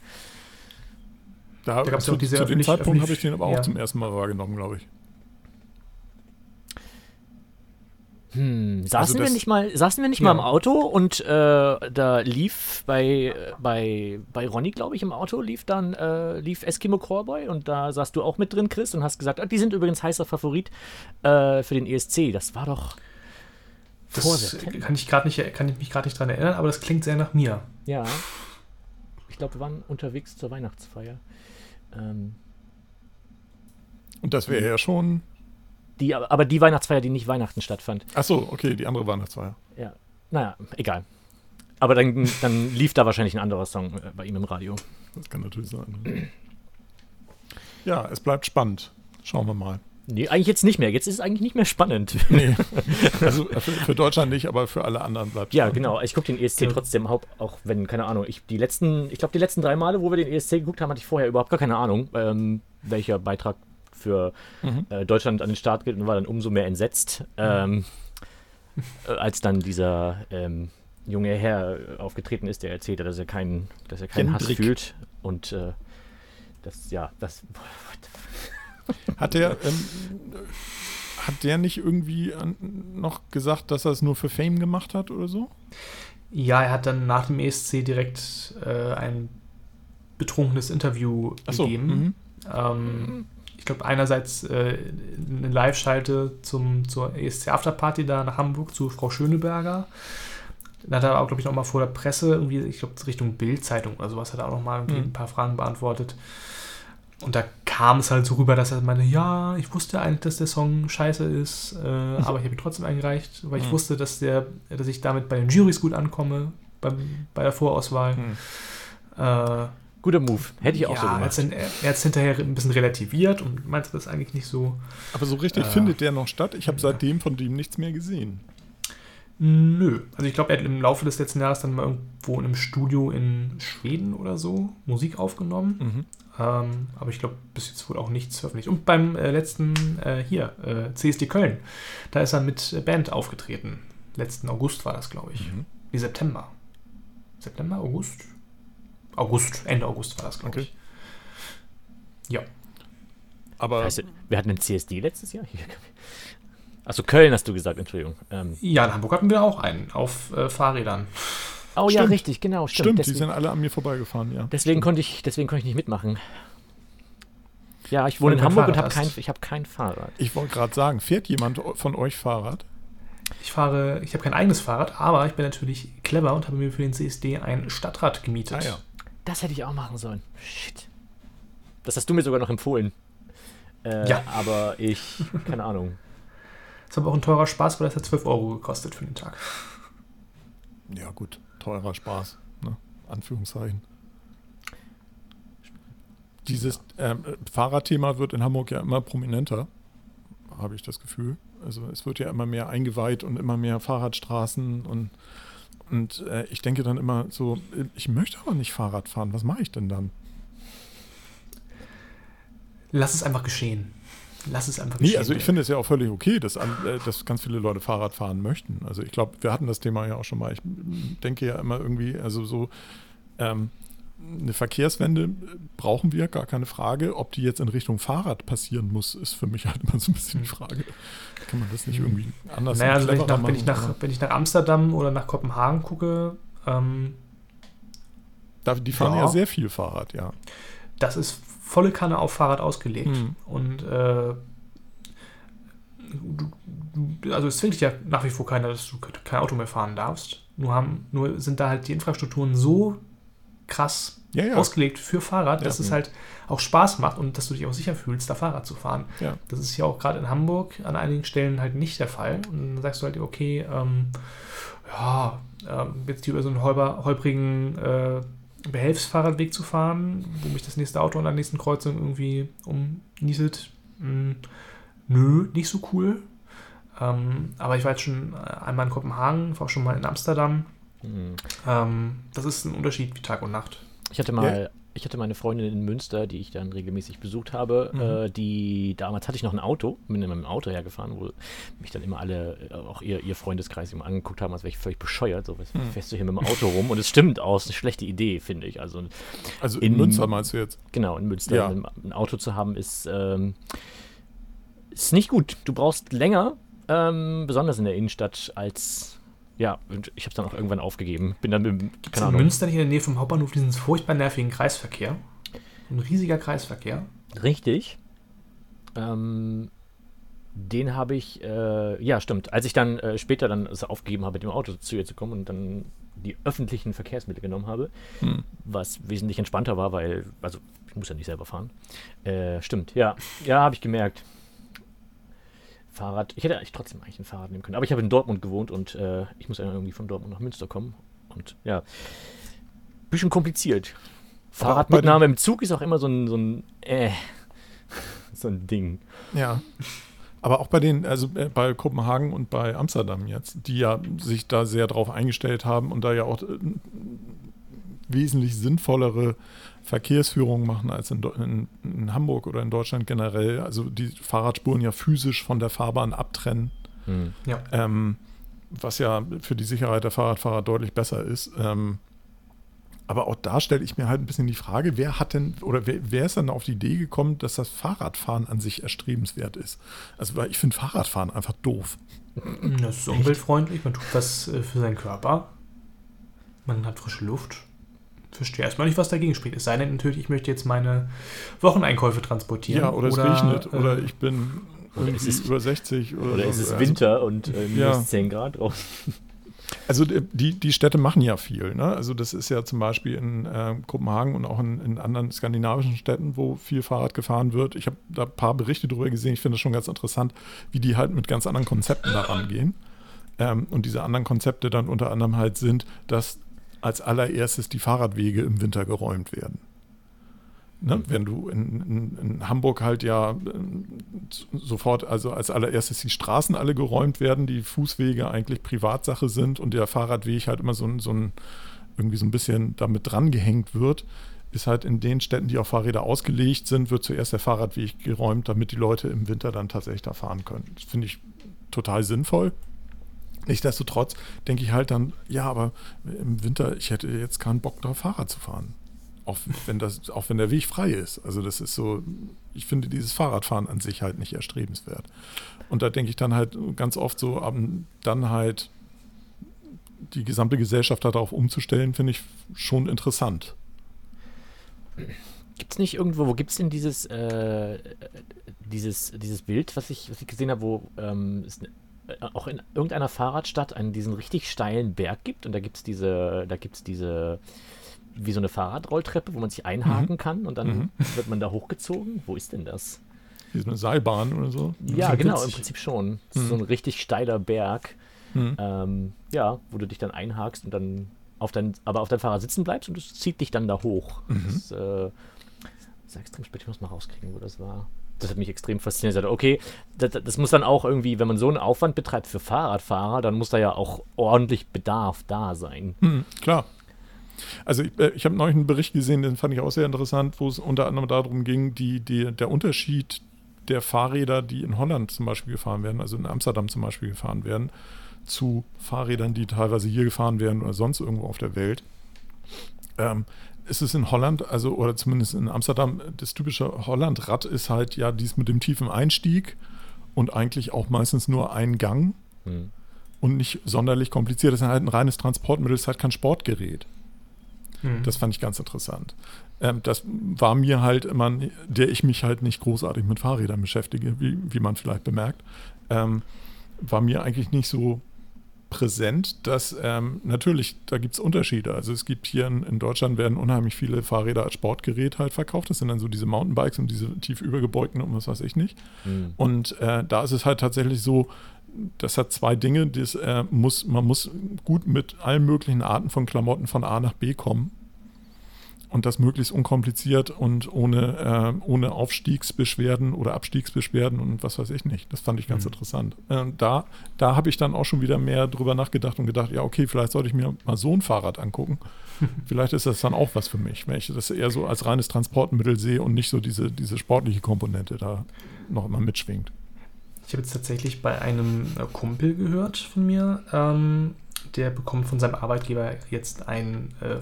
Da, da gab es ja auch diese Zu dem Zeitpunkt habe ich den aber auch ja. zum ersten Mal wahrgenommen, glaube ich. Hm, saßen, also wir nicht mal, saßen wir nicht ja. mal im Auto und äh, da lief bei, bei, bei Ronny, glaube ich, im Auto lief dann äh, lief Eskimo Callboy und da saßt du auch mit drin, Chris, und hast gesagt, ah, die sind übrigens heißer Favorit äh, für den ESC. Das war doch. Das kann ich, nicht, kann ich mich gerade nicht dran erinnern, aber das klingt sehr nach mir. Ja. Ich glaube, wir waren unterwegs zur Weihnachtsfeier. Ähm, Und das wäre ja schon. Die, aber die Weihnachtsfeier, die nicht Weihnachten stattfand. Ach so, okay, die andere Weihnachtsfeier. Ja, naja, egal. Aber dann, dann lief da wahrscheinlich ein anderer Song äh, bei ihm im Radio. Das kann natürlich sein. Ja, es bleibt spannend. Schauen wir mal. Nee, eigentlich jetzt nicht mehr. Jetzt ist es eigentlich nicht mehr spannend. Nee. [LAUGHS] Also für, für Deutschland nicht, aber für alle anderen bleibt es. Ja, genau. Ich gucke den ESC ja. trotzdem, auch wenn, keine Ahnung, ich die letzten, ich glaube, die letzten drei Male, wo wir den ESC geguckt haben, hatte ich vorher überhaupt gar keine Ahnung, ähm, welcher Beitrag für mhm. äh, Deutschland an den Start geht und war dann umso mehr entsetzt, ähm, äh, als dann dieser ähm, junge Herr aufgetreten ist, der erzählt hat, dass er keinen, dass er keinen Hass fühlt und äh, das, ja, das. Hat der, ähm, hat der nicht irgendwie an, noch gesagt, dass er es nur für Fame gemacht hat oder so? Ja, er hat dann nach dem ESC direkt äh, ein betrunkenes Interview so, gegeben. Mhm. Ähm, ich glaube, einerseits äh, eine Live-Schalte zur ESC Afterparty da nach Hamburg zu Frau Schöneberger. Dann hat er auch, glaube ich, noch mal vor der Presse irgendwie, ich glaube, Richtung Bild-Zeitung oder sowas, hat er auch noch mal mhm. ein paar Fragen beantwortet. Und da kam es halt so rüber, dass er meinte, ja, ich wusste eigentlich, dass der Song scheiße ist, äh, aber ich habe ihn trotzdem eingereicht, weil ich mhm. wusste, dass, der, dass ich damit bei den Jurys gut ankomme, beim, bei der Vorauswahl. Mhm. Äh, Guter Move. Hätte ich auch ja, so gemacht. Er, er hat es hinterher ein bisschen relativiert und meinte das eigentlich nicht so. Aber so richtig äh, findet der noch statt? Ich habe seitdem von dem nichts mehr gesehen. Nö. Also ich glaube, er hat im Laufe des letzten Jahres dann mal irgendwo in einem Studio in Schweden oder so Musik aufgenommen. Mhm. Ähm, aber ich glaube, bis jetzt wohl auch nichts veröffentlicht. Und beim äh, letzten, äh, hier, äh, CSD Köln, da ist er mit Band aufgetreten. Letzten August war das, glaube ich. Mhm. Wie September. September, August? August, Ende August war das, glaube okay. ich. Ja. Aber. Heißt, wir hatten einen CSD letztes Jahr? Achso, Köln hast du gesagt, Entschuldigung. Ähm. Ja, in Hamburg hatten wir auch einen auf äh, Fahrrädern. Oh stimmt. ja, richtig, genau. Stimmt, stimmt deswegen, die sind alle an mir vorbeigefahren, ja. Deswegen konnte ich, deswegen konnte ich nicht mitmachen. Ja, ich wohne in Hamburg und habe kein, ich habe kein Fahrrad. Ich wollte gerade sagen, fährt jemand von euch Fahrrad? Ich fahre, ich habe kein eigenes Fahrrad, aber ich bin natürlich clever und habe mir für den CSD ein Stadtrad gemietet. Ah, ja. Das hätte ich auch machen sollen. Shit. Das hast du mir sogar noch empfohlen. Äh, ja. Aber ich, keine Ahnung. Das [LAUGHS] ist aber auch ein teurer Spaß, weil das hat 12 Euro gekostet für den Tag. Ja, gut teurer Spaß, ne? Anführungszeichen. Dieses ähm, Fahrradthema wird in Hamburg ja immer prominenter, habe ich das Gefühl. Also es wird ja immer mehr eingeweiht und immer mehr Fahrradstraßen und, und äh, ich denke dann immer so, ich möchte aber nicht Fahrrad fahren, was mache ich denn dann? Lass es einfach geschehen. Lass es einfach geschehen. Nee, also ich finde es ja auch völlig okay, dass, äh, dass ganz viele Leute Fahrrad fahren möchten. Also ich glaube, wir hatten das Thema ja auch schon mal. Ich denke ja immer irgendwie, also so ähm, eine Verkehrswende brauchen wir, gar keine Frage. Ob die jetzt in Richtung Fahrrad passieren muss, ist für mich halt immer so ein bisschen die Frage. Kann man das nicht irgendwie anders naja, also wenn, ich nach, wenn, ich nach, wenn ich nach Amsterdam oder nach Kopenhagen gucke, ähm, die fahren ja. ja sehr viel Fahrrad, ja. Das ist volle Kanne auf Fahrrad ausgelegt. Mhm. Und äh, du, also es zwingt dich ja nach wie vor keiner, dass du kein Auto mehr fahren darfst. Nur, haben, nur sind da halt die Infrastrukturen so krass ja, ja. ausgelegt für Fahrrad, ja. dass es halt auch Spaß macht und dass du dich auch sicher fühlst, da Fahrrad zu fahren. Das ist ja auch gerade in Hamburg an einigen Stellen halt nicht der Fall. Und dann sagst du halt, okay, ähm, ja, ähm, jetzt hier über so einen holprigen äh, Behelfsfahrradweg zu fahren, wo mich das nächste Auto an der nächsten Kreuzung irgendwie umnieselt. Hm, nö, nicht so cool. Ähm, aber ich war jetzt schon einmal in Kopenhagen, war auch schon mal in Amsterdam. Mhm. Ähm, das ist ein Unterschied wie Tag und Nacht. Ich hatte mal ja ich hatte meine Freundin in Münster, die ich dann regelmäßig besucht habe, mhm. äh, die damals hatte ich noch ein Auto, bin in meinem Auto hergefahren, wo mich dann immer alle, äh, auch ihr, ihr Freundeskreis immer angeguckt haben, als wäre ich völlig bescheuert. So, was mhm. fährst du hier mit dem Auto rum? Und es stimmt aus, eine schlechte Idee, finde ich. Also, also in, in, Münster meinst du jetzt? Genau, in Münster ja. ein, ein, Auto zu haben, ist, ähm, ist nicht gut. Du brauchst länger, ähm, besonders in der Innenstadt, als ja, und ich habe es dann auch irgendwann aufgegeben. Bin dann mit, Gibt's in Münster nicht in der Nähe vom Hauptbahnhof diesen furchtbar nervigen Kreisverkehr? Ein riesiger Kreisverkehr. Richtig. Ähm, den habe ich, äh, ja, stimmt. Als ich dann äh, später dann es aufgegeben habe, mit dem Auto zu ihr zu kommen und dann die öffentlichen Verkehrsmittel genommen habe, hm. was wesentlich entspannter war, weil, also ich muss ja nicht selber fahren. Äh, stimmt, ja. Ja, habe ich gemerkt. Fahrrad. Ich hätte eigentlich trotzdem eigentlich ein Fahrrad nehmen können. Aber ich habe in Dortmund gewohnt und äh, ich muss ja irgendwie von Dortmund nach Münster kommen. Und ja, bisschen kompliziert. Fahrradmitnahme im Zug ist auch immer so ein, so ein, äh, [LAUGHS] so ein Ding. Ja. Aber auch bei den, also äh, bei Kopenhagen und bei Amsterdam jetzt, die ja sich da sehr drauf eingestellt haben und da ja auch äh, wesentlich sinnvollere Verkehrsführung machen als in, in, in, Hamburg oder in Deutschland generell. Also die Fahrradspuren ja physisch von der Fahrbahn abtrennen. Hm. Ja. Ähm, was ja für die Sicherheit der Fahrradfahrer deutlich besser ist. Ähm, aber auch da stelle ich mir halt ein bisschen die Frage, wer hat denn oder wer, wer, ist dann auf die Idee gekommen, dass das Fahrradfahren an sich erstrebenswert ist? Also, weil ich finde Fahrradfahren einfach doof. Das ist umweltfreundlich, man tut was äh, für seinen Körper. Man hat frische Luft. Verstehe erstmal nicht, was dagegen spricht. Es sei denn natürlich, ich möchte jetzt meine Wocheneinkäufe transportieren. Ja, oder, oder es regnet, äh, oder ich bin oder es ist über 60. Oder, oder so. es ist Winter also, und äh, minus ja. 10 Grad draußen. Also äh, die, die Städte machen ja viel. Ne? Also das ist ja zum Beispiel in äh, Kopenhagen und auch in, in, anderen skandinavischen Städten, wo viel Fahrrad gefahren wird. Ich habe da ein paar Berichte darüber gesehen. Ich finde das schon ganz interessant, wie die halt mit ganz anderen Konzepten daran gehen. Ähm, und diese anderen Konzepte dann unter anderem halt sind, dass als allererstes die Fahrradwege im Winter geräumt werden. Ne? Wenn du in, in, in, Hamburg halt ja äh, sofort, also als allererstes die Straßen alle geräumt werden, die Fußwege eigentlich Privatsache sind und der Fahrradweg halt immer so, ein, so ein irgendwie so ein bisschen damit dran gehängt wird, ist halt in den Städten, die auf Fahrräder ausgelegt sind, wird zuerst der Fahrradweg geräumt, damit die Leute im Winter dann tatsächlich da fahren können. Das finde ich total sinnvoll. Nichtsdestotrotz denke ich halt dann, ja, aber im Winter, ich hätte jetzt keinen Bock darauf, Fahrrad zu fahren. Auch wenn, das, auch wenn der Weg frei ist. Also das ist so, ich finde dieses Fahrradfahren an sich halt nicht erstrebenswert. Und da denke ich dann halt ganz oft so, dann halt die gesamte Gesellschaft darauf umzustellen, finde ich schon interessant. Gibt es nicht irgendwo, wo gibt es denn dieses, äh, dieses, dieses Bild, was ich, was ich gesehen habe, wo ähm, es auch in irgendeiner Fahrradstadt einen diesen richtig steilen Berg gibt und da gibt es diese, da gibt es diese wie so eine Fahrradrolltreppe, wo man sich einhaken mhm. kann und dann mhm. wird man da hochgezogen. Wo ist denn das? Wie so eine Seilbahn oder so? Ja, genau, witzig. im Prinzip schon. Mhm. So ein richtig steiler Berg. Mhm. Ähm, ja, wo du dich dann einhakst und dann auf dein, aber auf dein Fahrrad sitzen bleibst und es zieht dich dann da hoch. Mhm. Das, äh, das ist extrem spät, ich muss mal rauskriegen, wo das war. Das hat mich extrem fasziniert. Ich dachte, okay, das, das, muss dann auch irgendwie, wenn man so einen Aufwand betreibt für Fahrradfahrer, dann muss da ja auch ordentlich Bedarf da sein. Mhm, klar, also ich, äh, ich habe neulich einen Bericht gesehen, den fand ich auch sehr interessant, wo es unter anderem darum ging, die, die, der Unterschied der Fahrräder, die in Holland zum Beispiel gefahren werden, also in Amsterdam zum Beispiel gefahren werden, zu Fahrrädern, die teilweise hier gefahren werden oder sonst irgendwo auf der Welt. Ähm, ist es in Holland, also oder zumindest in Amsterdam, das typische Hollandrad ist halt ja dies mit dem tiefen Einstieg und eigentlich auch meistens nur ein Gang hm. und nicht sonderlich kompliziert. Das ist halt ein reines Transportmittel, ist halt kein Sportgerät. Mhm. Das fand ich ganz interessant. Ähm, das war mir halt immer, der ich mich halt nicht großartig mit Fahrrädern beschäftige, wie, wie man vielleicht bemerkt, ähm, war mir eigentlich nicht so präsent, dass ähm, natürlich, da gibt es Unterschiede. Also es gibt hier in, in, Deutschland werden unheimlich viele Fahrräder als Sportgerät halt verkauft. Das sind dann so diese Mountainbikes und diese tief übergebeugten und was weiß ich nicht. Mhm. Und äh, da ist es halt tatsächlich so, das hat zwei Dinge. Das, äh, muss, man muss gut mit allen möglichen Arten von Klamotten von A nach B kommen. Und das möglichst unkompliziert und ohne, äh, ohne Aufstiegsbeschwerden oder Abstiegsbeschwerden und was weiß ich nicht. Das fand ich ganz mhm. interessant. Äh, da da habe ich dann auch schon wieder mehr drüber nachgedacht und gedacht, ja, okay, vielleicht sollte ich mir mal so ein Fahrrad angucken. [LAUGHS] vielleicht ist das dann auch was für mich, wenn ich das eher so als reines Transportmittel sehe und nicht so diese, diese sportliche Komponente da noch immer mitschwingt. Ich habe jetzt tatsächlich bei einem äh, Kumpel gehört von mir, ähm, der bekommt von seinem Arbeitgeber jetzt ein äh,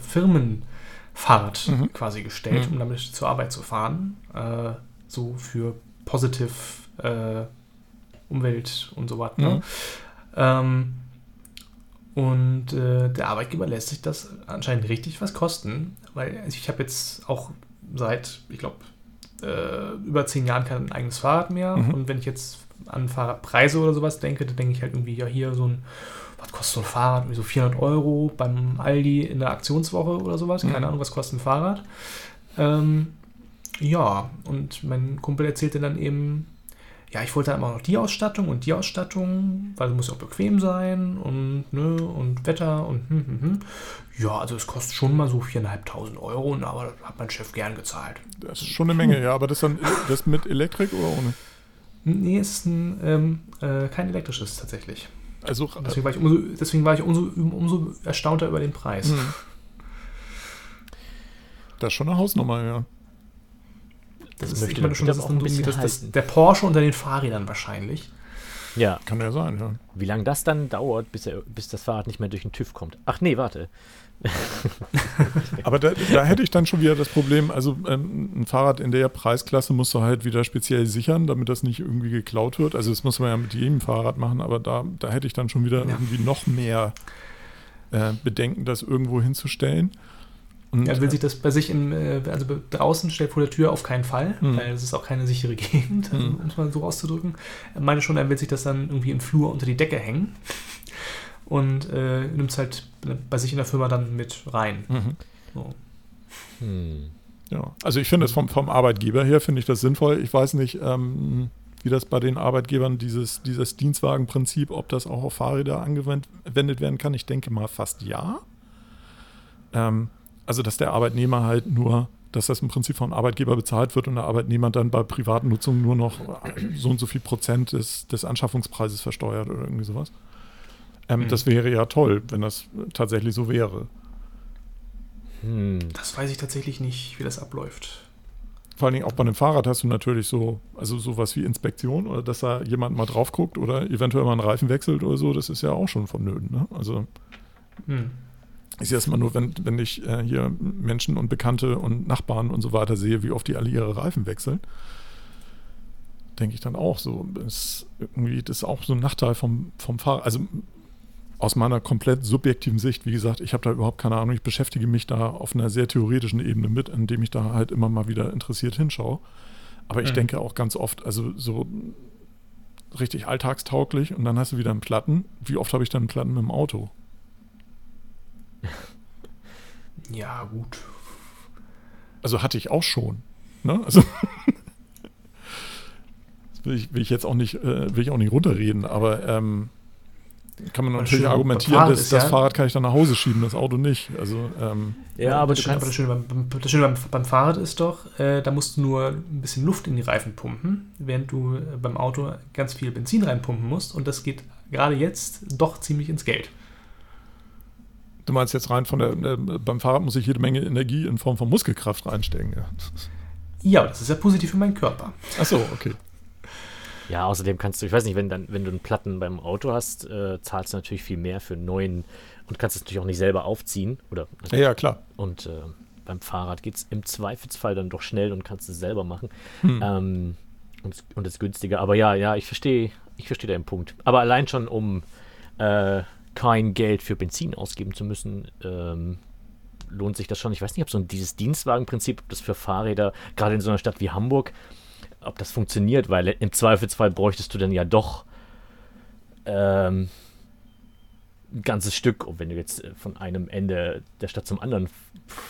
Firmenfahrrad mhm. quasi gestellt, mhm. um damit zur Arbeit zu fahren. Äh, so für positive äh, Umwelt und so weiter. Ne? Mhm. Ähm, und äh, der Arbeitgeber lässt sich das anscheinend richtig was kosten, weil ich habe jetzt auch seit, ich glaube, äh, über zehn Jahren kein eigenes Fahrrad mehr. Mhm. Und wenn ich jetzt an Fahrradpreise oder sowas denke, dann denke ich halt irgendwie, ja, hier so ein, was kostet so ein Fahrrad? So 400 Euro beim Aldi in der Aktionswoche oder sowas. Keine mhm. Ahnung, was kostet ein Fahrrad. Ähm, ja, und mein Kumpel erzählte dann eben, ja, ich wollte halt immer noch die Ausstattung und die Ausstattung, weil es muss ja auch bequem sein und, ne, und Wetter und hm, hm, hm. Ja, also es kostet schon mal so 4.500 Euro, aber das hat mein Chef gern gezahlt. Das ist schon eine Menge, ja, aber das dann das mit Elektrik oder ohne? Nee, es ist ein, ähm, äh, kein elektrisches tatsächlich. Also, deswegen war ich umso, deswegen war ich umso, umso erstaunter über den Preis. Hm. Das ist schon eine Hausnummer, ja. Das, das ist, ich meine schon, das ist ein bisschen das, das, der Porsche unter den Fahrrädern wahrscheinlich. Ja. Kann ja sein, ja. Wie lange das dann dauert, bis, er, bis das Fahrrad nicht mehr durch den TÜV kommt. Ach nee, warte. [LAUGHS] Aber da, da, hätte ich dann schon wieder das Problem, also ähm, ein Fahrrad in der Preisklasse musst du halt wieder speziell sichern, damit das nicht irgendwie geklaut wird. Also das muss man ja mit jedem Fahrrad machen, aber da, da hätte ich dann schon wieder ja. irgendwie noch mehr äh, Bedenken, das irgendwo hinzustellen. Und er will sich das bei sich im, äh, also draußen stellt vor der Tür auf keinen Fall, mhm. weil es ist auch keine sichere [LAUGHS] Gegend, also, um es mal so auszudrücken. Er meine schon, er will sich das dann irgendwie im Flur unter die Decke hängen und äh, nimmt es halt bei sich in der Firma dann mit rein. Mhm. So. Hm. Ja, also ich finde es vom, vom Arbeitgeber her, finde ich das sinnvoll. Ich weiß nicht, ähm, wie das bei den Arbeitgebern dieses, dieses Dienstwagenprinzip, ob das auch auf Fahrräder angewendet werden kann. Ich denke mal fast ja. Ähm, also, dass der Arbeitnehmer halt nur, dass das im Prinzip vom Arbeitgeber bezahlt wird und der Arbeitnehmer dann bei privaten Nutzungen nur noch so und so viel Prozent des, des Anschaffungspreises versteuert oder irgendwie sowas. Ähm, mhm. Das wäre ja toll, wenn das tatsächlich so wäre. Hm. Das weiß ich tatsächlich nicht, wie das abläuft. Vor allen Dingen auch bei einem Fahrrad hast du natürlich so, also sowas wie Inspektion oder dass da jemand mal drauf guckt oder eventuell mal einen Reifen wechselt oder so, das ist ja auch schon vonnöten. Ne? Also hm. Ich sehe es mal nur, wenn, wenn ich äh, hier Menschen und Bekannte und Nachbarn und so weiter sehe, wie oft die alle ihre Reifen wechseln, denke ich dann auch so, ist irgendwie das ist auch so ein Nachteil vom, vom Fahrer. Also aus meiner komplett subjektiven Sicht, wie gesagt, ich habe da überhaupt keine Ahnung, ich beschäftige mich da auf einer sehr theoretischen Ebene mit, indem ich da halt immer mal wieder interessiert hinschaue. Aber ich mhm. denke auch ganz oft, also so richtig alltagstauglich und dann hast du wieder einen Platten. Wie oft habe ich dann einen Platten mit dem Auto? [LAUGHS] Ja, gut. Also hatte ich auch schon. Ne? Also [LAUGHS] das will ich, will ich jetzt auch nicht, äh, will ich auch nicht runterreden, aber ähm, kann man natürlich argumentieren, dass das ja, Fahrrad kann ich dann nach Hause schieben, das Auto nicht. Also, ähm, ja, aber, das, das Schöne, beim, das Schöne beim, beim, Fahrrad ist doch, äh, da musst du nur ein bisschen Luft in die Reifen pumpen, während du äh, beim Auto ganz viel Benzin reinpumpen musst und das geht gerade jetzt doch ziemlich ins Geld. Du meinst jetzt rein von der, der, beim Fahrrad muss ich jede Menge Energie in Form von Muskelkraft reinstecken. Ja, ja das ist ja positiv für meinen Körper. Ach so, okay. Ja, außerdem kannst du, ich weiß nicht, wenn, dann, wenn du einen Platten beim Auto hast, äh, zahlst du natürlich viel mehr für einen neuen und kannst es natürlich auch nicht selber aufziehen. Oder, ja, ja klar. Und äh, beim Fahrrad geht es im Zweifelsfall dann doch schnell und kannst es selber machen. Hm. Ähm, und, und ist günstiger. Aber ja, ja, ich verstehe, ich verstehe deinen Punkt. Aber allein schon um äh, kein Geld für Benzin ausgeben zu müssen, ähm, lohnt sich das schon. Ich weiß nicht, ob so ein, dieses Dienstwagenprinzip, ob das für Fahrräder, gerade in so einer Stadt wie Hamburg, ob das funktioniert, weil im Zweifelsfall bräuchtest du dann ja doch ähm, ein ganzes Stück, wenn du jetzt äh, von einem Ende der Stadt zum anderen.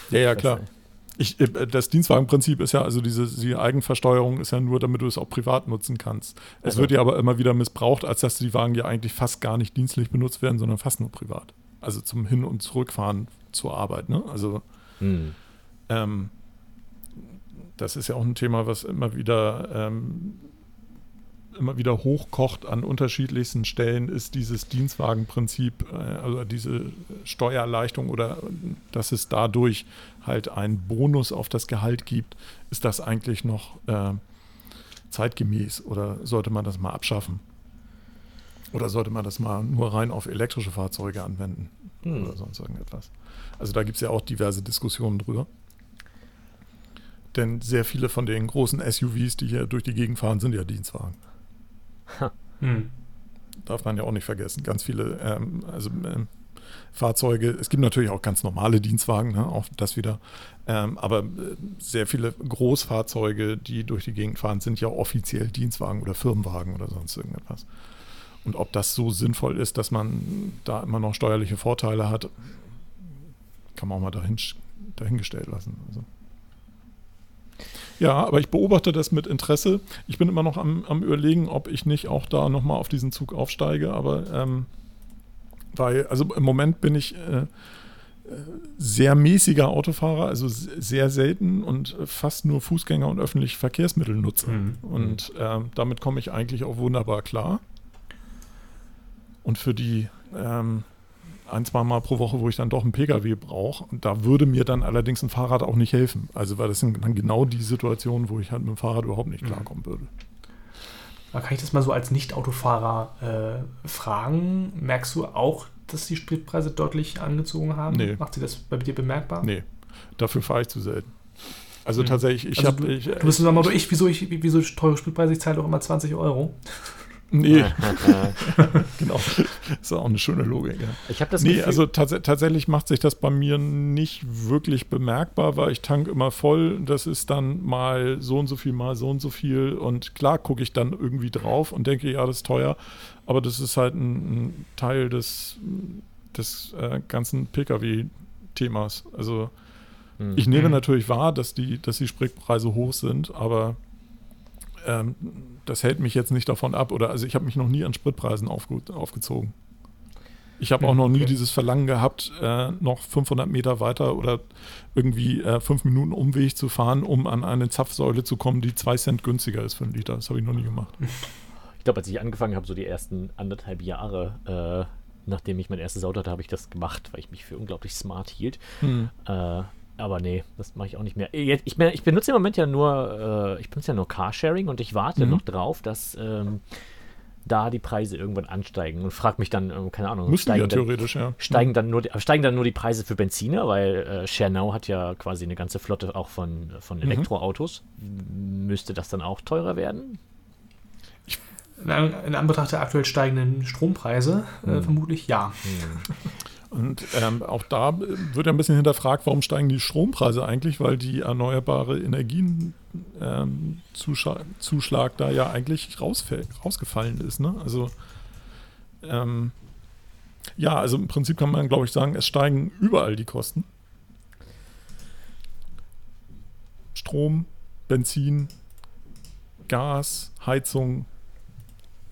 Ja, ja, klar. Nicht. Ich, äh, das Dienstwagenprinzip ist ja, also diese die Eigenversteuerung ist ja nur, damit du es auch privat nutzen kannst. Es also. wird ja aber immer wieder missbraucht, als dass die Wagen ja eigentlich fast gar nicht dienstlich benutzt werden, sondern fast nur privat. Also zum Hin- und Zurückfahren zur Arbeit. Ne? Also hm. ähm, das ist ja auch ein Thema, was immer wieder ähm, immer wieder hochkocht an unterschiedlichsten Stellen, ist dieses Dienstwagenprinzip, äh, also diese Steuererleichterung oder dass es dadurch halt einen Bonus auf das Gehalt gibt, ist das eigentlich noch äh, zeitgemäß oder sollte man das mal abschaffen? Oder sollte man das mal nur rein auf elektrische Fahrzeuge anwenden hm. oder sonst irgendetwas? Also da gibt es ja auch diverse Diskussionen drüber. Denn sehr viele von den großen SUVs, die hier durch die Gegend fahren, sind ja Dienstwagen. Hm. Darf man ja auch nicht vergessen. Ganz viele, ähm, also ähm, Fahrzeuge, es gibt natürlich auch ganz normale Dienstwagen, ne, auch das wieder. Ähm, aber äh, sehr viele Großfahrzeuge, die durch die Gegend fahren, sind ja offiziell Dienstwagen oder Firmenwagen oder sonst irgendetwas. Und ob das so sinnvoll ist, dass man da immer noch steuerliche Vorteile hat, kann man auch mal dahin, dahingestellt lassen. Also. Ja, aber ich beobachte das mit Interesse. Ich bin immer noch am, am Überlegen, ob ich nicht auch da nochmal auf diesen Zug aufsteige. Aber ähm, weil, also im Moment bin ich äh, sehr mäßiger Autofahrer, also sehr selten und fast nur Fußgänger und öffentliche Verkehrsmittel nutze. Mhm. Und äh, damit komme ich eigentlich auch wunderbar klar. Und für die ähm, ein, zwei Mal pro Woche, wo ich dann doch einen Pkw brauche. Und da würde mir dann allerdings ein Fahrrad auch nicht helfen. Also weil das sind dann genau die Situationen, wo ich halt mit dem Fahrrad überhaupt nicht mhm. klarkommen würde. Kann ich das mal so als Nicht-Autofahrer äh, fragen? Merkst du auch, dass die Spritpreise deutlich angezogen haben? Nee. Macht sie das bei dir bemerkbar? Nee, dafür fahre ich zu selten. Also mhm. tatsächlich, ich also habe. Du, du bist sagen mal, ich, wieso, ich, wieso teure Spritpreise? Ich zahle doch immer 20 Euro. Nee. [LAUGHS] genau. Das ist auch eine schöne Logik. Ja. Ich habe das Nee, Gefühl also tats tatsächlich macht sich das bei mir nicht wirklich bemerkbar, weil ich tank immer voll. Das ist dann mal so und so viel, mal so und so viel. Und klar gucke ich dann irgendwie drauf und denke, ja, das ist teuer. Aber das ist halt ein, ein Teil des, des äh, ganzen Pkw-Themas. Also mhm. ich nehme natürlich wahr, dass die, dass die Spritpreise hoch sind, aber ähm, das hält mich jetzt nicht davon ab. Oder also ich habe mich noch nie an Spritpreisen aufge aufgezogen. Ich habe auch noch nie dieses Verlangen gehabt, äh, noch 500 Meter weiter oder irgendwie äh, fünf Minuten Umweg zu fahren, um an eine Zapfsäule zu kommen, die zwei Cent günstiger ist für einen Liter. Das habe ich noch nie gemacht. [LAUGHS] Ich glaube, als ich angefangen habe, so die ersten anderthalb Jahre, äh, nachdem ich mein erstes Auto hatte, habe ich das gemacht, weil ich mich für unglaublich smart hielt. Hm. Äh, aber nee, das mache ich auch nicht mehr. Ich, ich, ich benutze im Moment ja nur, äh, ich benutze ja nur Carsharing und ich warte mhm. noch drauf, dass ähm, da die Preise irgendwann ansteigen und frage mich dann, äh, keine Ahnung, Müssen steigen, ja, theoretisch, dann, ja. Steigen, dann nur, steigen dann nur die Preise für Benziner, weil äh, ShareNow hat ja quasi eine ganze Flotte auch von, von mhm. Elektroautos. Mhm. Müsste das dann auch teurer werden? In, Anbetracht der aktuell steigenden Strompreise äh, mhm. vermutlich ja. Und ähm, auch da wird ja ein bisschen hinterfragt, warum steigen die Strompreise eigentlich, weil die erneuerbare Energien ähm, Zuschlag, da ja eigentlich rausgefallen ist. Ne? Also ähm, ja, also im Prinzip kann man, glaube ich, sagen, es steigen überall die Kosten. Strom, Benzin, Gas, Heizung,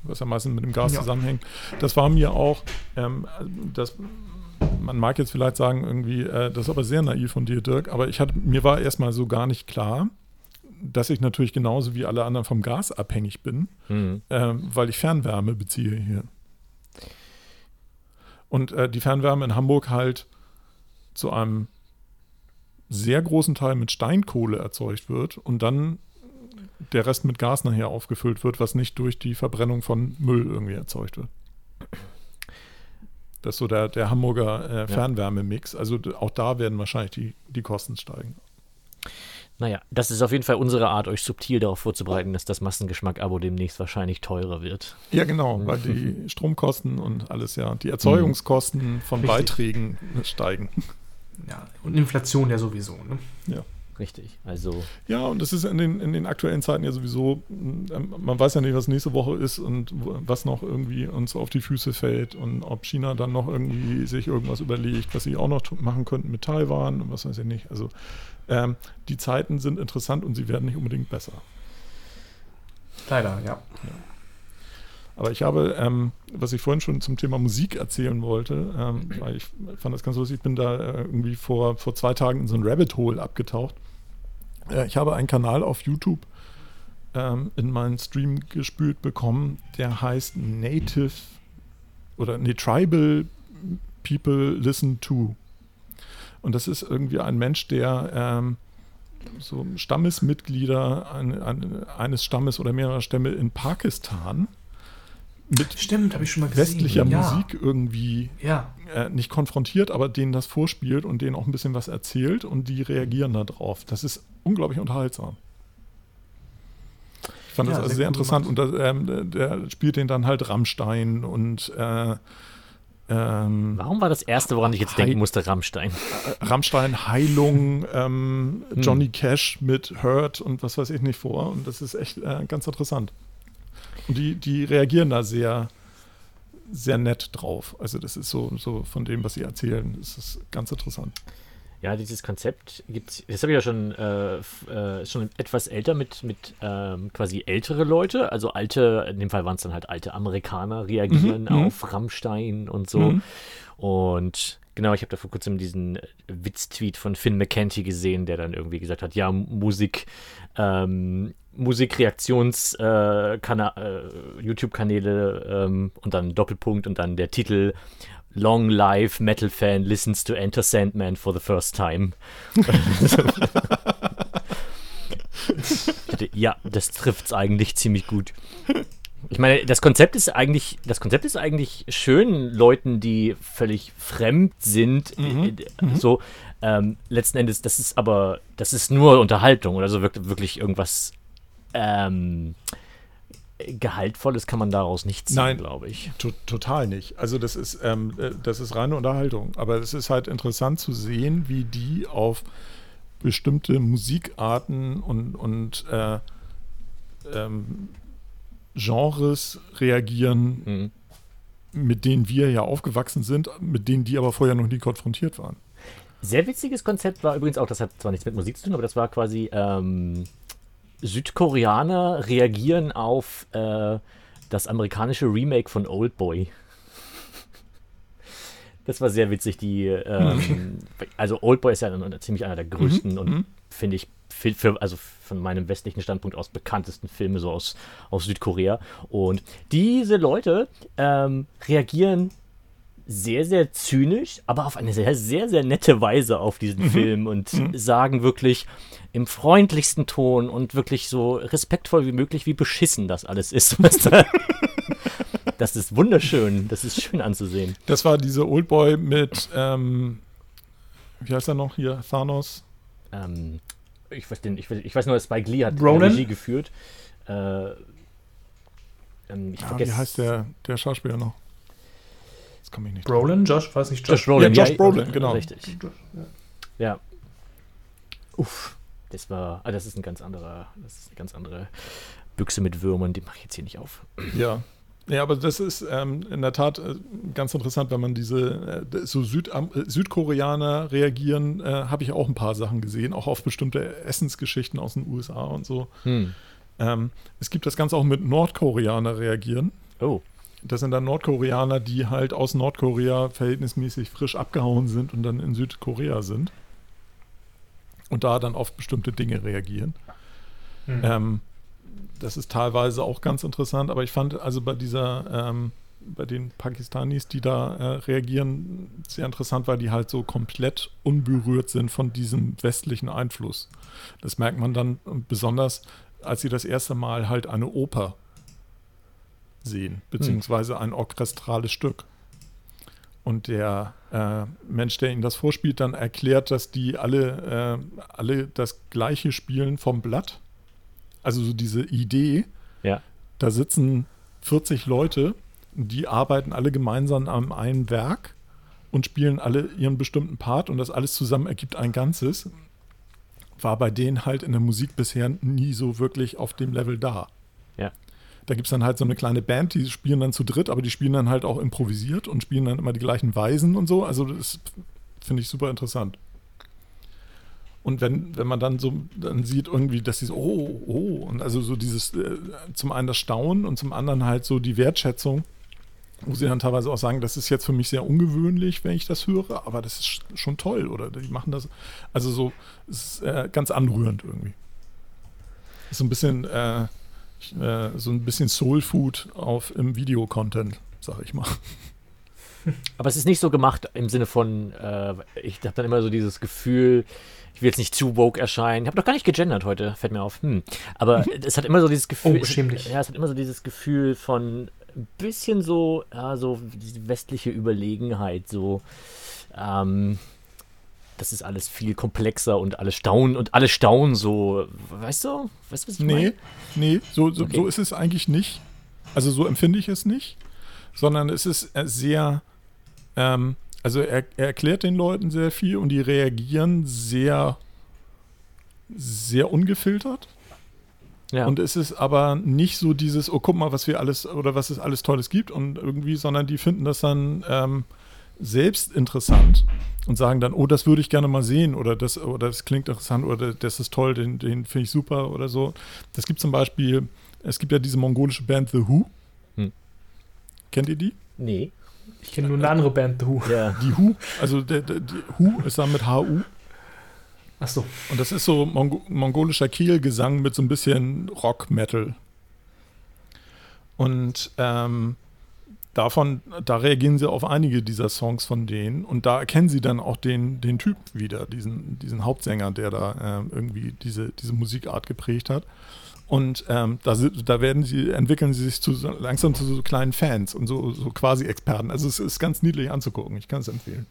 was ja meistens mit dem Gas ja. zusammenhängt. Das war mir auch, ähm, das man mag jetzt vielleicht sagen, irgendwie, äh, das ist aber sehr naiv von dir, Dirk, aber ich hatte, mir war erstmal so gar nicht klar, dass ich natürlich genauso wie alle anderen vom Gas abhängig bin, mhm. äh, weil ich Fernwärme beziehe hier. Und äh, die Fernwärme in Hamburg halt zu einem sehr großen Teil mit Steinkohle erzeugt wird und dann der Rest mit Gas nachher aufgefüllt wird, was nicht durch die Verbrennung von Müll irgendwie erzeugt wird. Das ist so der, der Hamburger äh, Fernwärmemix. Also auch da werden wahrscheinlich die, die Kosten steigen. Naja, das ist auf jeden Fall unsere Art, euch subtil darauf vorzubereiten, dass das Massengeschmack-Abo demnächst wahrscheinlich teurer wird. Ja, genau, mhm. weil die [LAUGHS] Stromkosten und alles, ja, die Erzeugungskosten von Richtig. Beiträgen steigen. Ja, und Inflation ja sowieso, ne? Ja. Richtig. Also. Ja, und das ist in den, in den aktuellen Zeiten ja sowieso, ähm, man weiß ja nicht, was nächste Woche ist und was noch irgendwie uns auf die Füße fällt und ob China dann noch irgendwie sich irgendwas überlegt, was sie auch noch machen könnten mit Taiwan und was weiß ich nicht. Also ähm, die Zeiten sind interessant und sie werden nicht unbedingt besser. Leider, ja. ja. Aber ich habe, ähm, was ich vorhin schon zum Thema Musik erzählen wollte, ähm, weil ich fand das ganz lustig, ich bin da äh, irgendwie vor, vor zwei Tagen in so ein Rabbit Hole abgetaucht ich habe einen Kanal auf YouTube ähm, in meinen Stream gespült bekommen, der heißt Native oder nee, Tribal People Listen to. Und das ist irgendwie ein Mensch, der ähm, so Stammesmitglieder ein, ein, eines Stammes oder mehrerer Stämme in Pakistan mit Stimmt, ich schon mal gesehen. westlicher ja. Musik irgendwie ja. äh, nicht konfrontiert, aber denen das vorspielt und denen auch ein bisschen was erzählt und die reagieren darauf. Das ist unglaublich unterhaltsam. Ich fand ja, das also sehr, sehr interessant und das, ähm, der spielt den dann halt Rammstein und äh, ähm, Warum war das erste, woran ich jetzt denken musste, Rammstein? Äh, Rammstein, Heilung, ähm, hm. Johnny Cash mit Hurt und was weiß ich nicht vor. Und das ist echt äh, ganz interessant. Und die, die reagieren da sehr, sehr nett drauf. Also das ist so, so von dem, was sie erzählen, das ist ganz interessant. Ja, dieses Konzept gibt das habe ich ja schon, äh, äh, schon etwas älter mit, mit ähm, quasi ältere Leute, also alte, in dem Fall waren es dann halt alte Amerikaner, reagieren mhm, mhm. auf Rammstein und so. Mhm. Und genau, ich habe da vor kurzem diesen Witz-Tweet von Finn McKenty gesehen, der dann irgendwie gesagt hat, ja, Musik, ähm, Musikreaktions-YouTube-Kanäle äh, ähm, und dann Doppelpunkt und dann der Titel Long Live Metal Fan listens to Enter Sandman for the first time. [LAUGHS] ja, das trifft es eigentlich ziemlich gut. Ich meine, das Konzept ist eigentlich, das Konzept ist eigentlich schön, Leuten, die völlig fremd sind, mhm. Äh, mhm. so ähm, letzten Endes, das ist aber, das ist nur Unterhaltung oder so wirklich, wirklich irgendwas ähm, Gehaltvolles kann man daraus nicht ziehen, glaube ich. To total nicht. Also das ist, ähm, äh, das ist reine Unterhaltung. Aber es ist halt interessant zu sehen, wie die auf bestimmte Musikarten und, und äh, ähm, Genres reagieren, mhm. mit denen wir ja aufgewachsen sind, mit denen die aber vorher noch nie konfrontiert waren. Sehr witziges Konzept war übrigens auch, das hat zwar nichts mit Musik zu tun, aber das war quasi ähm, Südkoreaner reagieren auf äh, das amerikanische Remake von Old Boy. [LAUGHS] Das war sehr witzig. Die, ähm, [LAUGHS] also Old Boy ist ja ziemlich einer der größten mhm. und mhm. finde ich für, für, also von meinem westlichen Standpunkt aus bekanntesten Filme so aus, aus Südkorea. Und diese Leute ähm, reagieren sehr, sehr zynisch, aber auf eine sehr, sehr, sehr nette Weise auf diesen mhm. Film und mhm. sagen wirklich im freundlichsten Ton und wirklich so respektvoll wie möglich, wie beschissen das alles ist. [LAUGHS] das ist wunderschön, das ist schön anzusehen. Das war dieser Oldboy mit, ähm, wie heißt er noch hier, Thanos? Ähm, ich, weiß den, ich, weiß, ich weiß nur, Spike Lee hat Ronan? Regie geführt. Äh, ähm, ja, wie heißt der, der Schauspieler noch? Jetzt komme ich nicht. Brolin? Josh? Weiß nicht, Josh, Josh Brolin. Ja, Josh Brolin, genau. Richtig. Ja. ja. Uff. Das war, ah, das ist ein ganz anderer, das ist eine ganz andere Büchse mit Würmern, die mache ich jetzt hier nicht auf. Ja. Ja, aber das ist ähm, in der Tat äh, ganz interessant, wenn man diese äh, so Süd, äh, Südkoreaner reagieren, äh, habe ich auch ein paar Sachen gesehen, auch auf bestimmte Essensgeschichten aus den USA und so. Hm. Ähm, es gibt das Ganze auch mit Nordkoreaner reagieren. Oh. Das sind dann Nordkoreaner, die halt aus Nordkorea verhältnismäßig frisch abgehauen sind und dann in Südkorea sind. Und da dann auf bestimmte Dinge reagieren. Mhm. Ähm, das ist teilweise auch ganz interessant, aber ich fand also bei dieser, ähm, bei den Pakistanis, die da äh, reagieren, sehr interessant, weil die halt so komplett unberührt sind von diesem westlichen Einfluss. Das merkt man dann besonders, als sie das erste Mal halt eine Oper sehen, beziehungsweise ein orchestrales Stück. Und der äh, Mensch, der ihnen das vorspielt, dann erklärt, dass die alle, äh, alle das gleiche spielen vom Blatt. Also so diese Idee, ja. da sitzen 40 Leute, die arbeiten alle gemeinsam am einen Werk und spielen alle ihren bestimmten Part und das alles zusammen ergibt ein Ganzes. War bei denen halt in der Musik bisher nie so wirklich auf dem Level da. Ja. Da gibt es dann halt so eine kleine Band, die spielen dann zu dritt, aber die spielen dann halt auch improvisiert und spielen dann immer die gleichen Weisen und so. Also das finde ich super interessant. Und wenn, wenn man dann so dann sieht irgendwie, dass sie so, oh, oh, und also so dieses, äh, zum einen das Staunen und zum anderen halt so die Wertschätzung, wo sie dann teilweise auch sagen, das ist jetzt für mich sehr ungewöhnlich, wenn ich das höre, aber das ist schon toll oder die machen das, also so, es ist äh, ganz anrührend irgendwie. So ein bisschen, äh, äh, so ein bisschen Soul Food auf im Videocontent, sag ich mal. Aber es ist nicht so gemacht im Sinne von, äh, ich habe dann immer so dieses Gefühl, ich will jetzt nicht zu woke erscheinen. Ich habe doch gar nicht gegendert heute, fällt mir auf. Hm. Aber es hat immer so dieses Gefühl. Oh, schämlich. Ja, es hat immer so dieses Gefühl von ein bisschen so, ja, so diese westliche Überlegenheit, so. Ähm, das ist alles viel komplexer und alle staunen und alle staunen so, weißt du? Weißt du, was ich nee, meine? Nee, so, so, okay. so ist es eigentlich nicht. Also so empfinde ich es nicht, sondern es ist äh, sehr, ähm, also er, er, erklärt den Leuten sehr viel und die reagieren sehr, sehr ungefiltert. Ja. Und es ist aber nicht so dieses, oh, guck mal, was wir alles oder was es alles Tolles gibt und irgendwie, sondern die finden das dann ähm, selbst interessant und sagen dann, oh, das würde ich gerne mal sehen oder das, oder das klingt interessant oder das ist toll, den, den finde ich super oder so. Das gibt zum Beispiel, es gibt ja diese mongolische Band The Who. Hm. Kennt ihr die? Nee. Ich kenne nur eine andere Band, The Who. Ja. Die Who, also der, der, die Who ist dann mit HU. Ach so. Und das ist so Mong mongolischer Kielgesang mit so ein bisschen Rock-Metal. Und ähm, davon, da reagieren sie auf einige dieser Songs von denen und da erkennen sie dann auch den, den Typ wieder, diesen, diesen Hauptsänger, der da ähm, irgendwie diese, diese Musikart geprägt hat. Und ähm, da, da werden sie, entwickeln sie sich zu, langsam zu so kleinen Fans und so, so quasi Experten. Also es ist ganz niedlich anzugucken. Ich kann es empfehlen.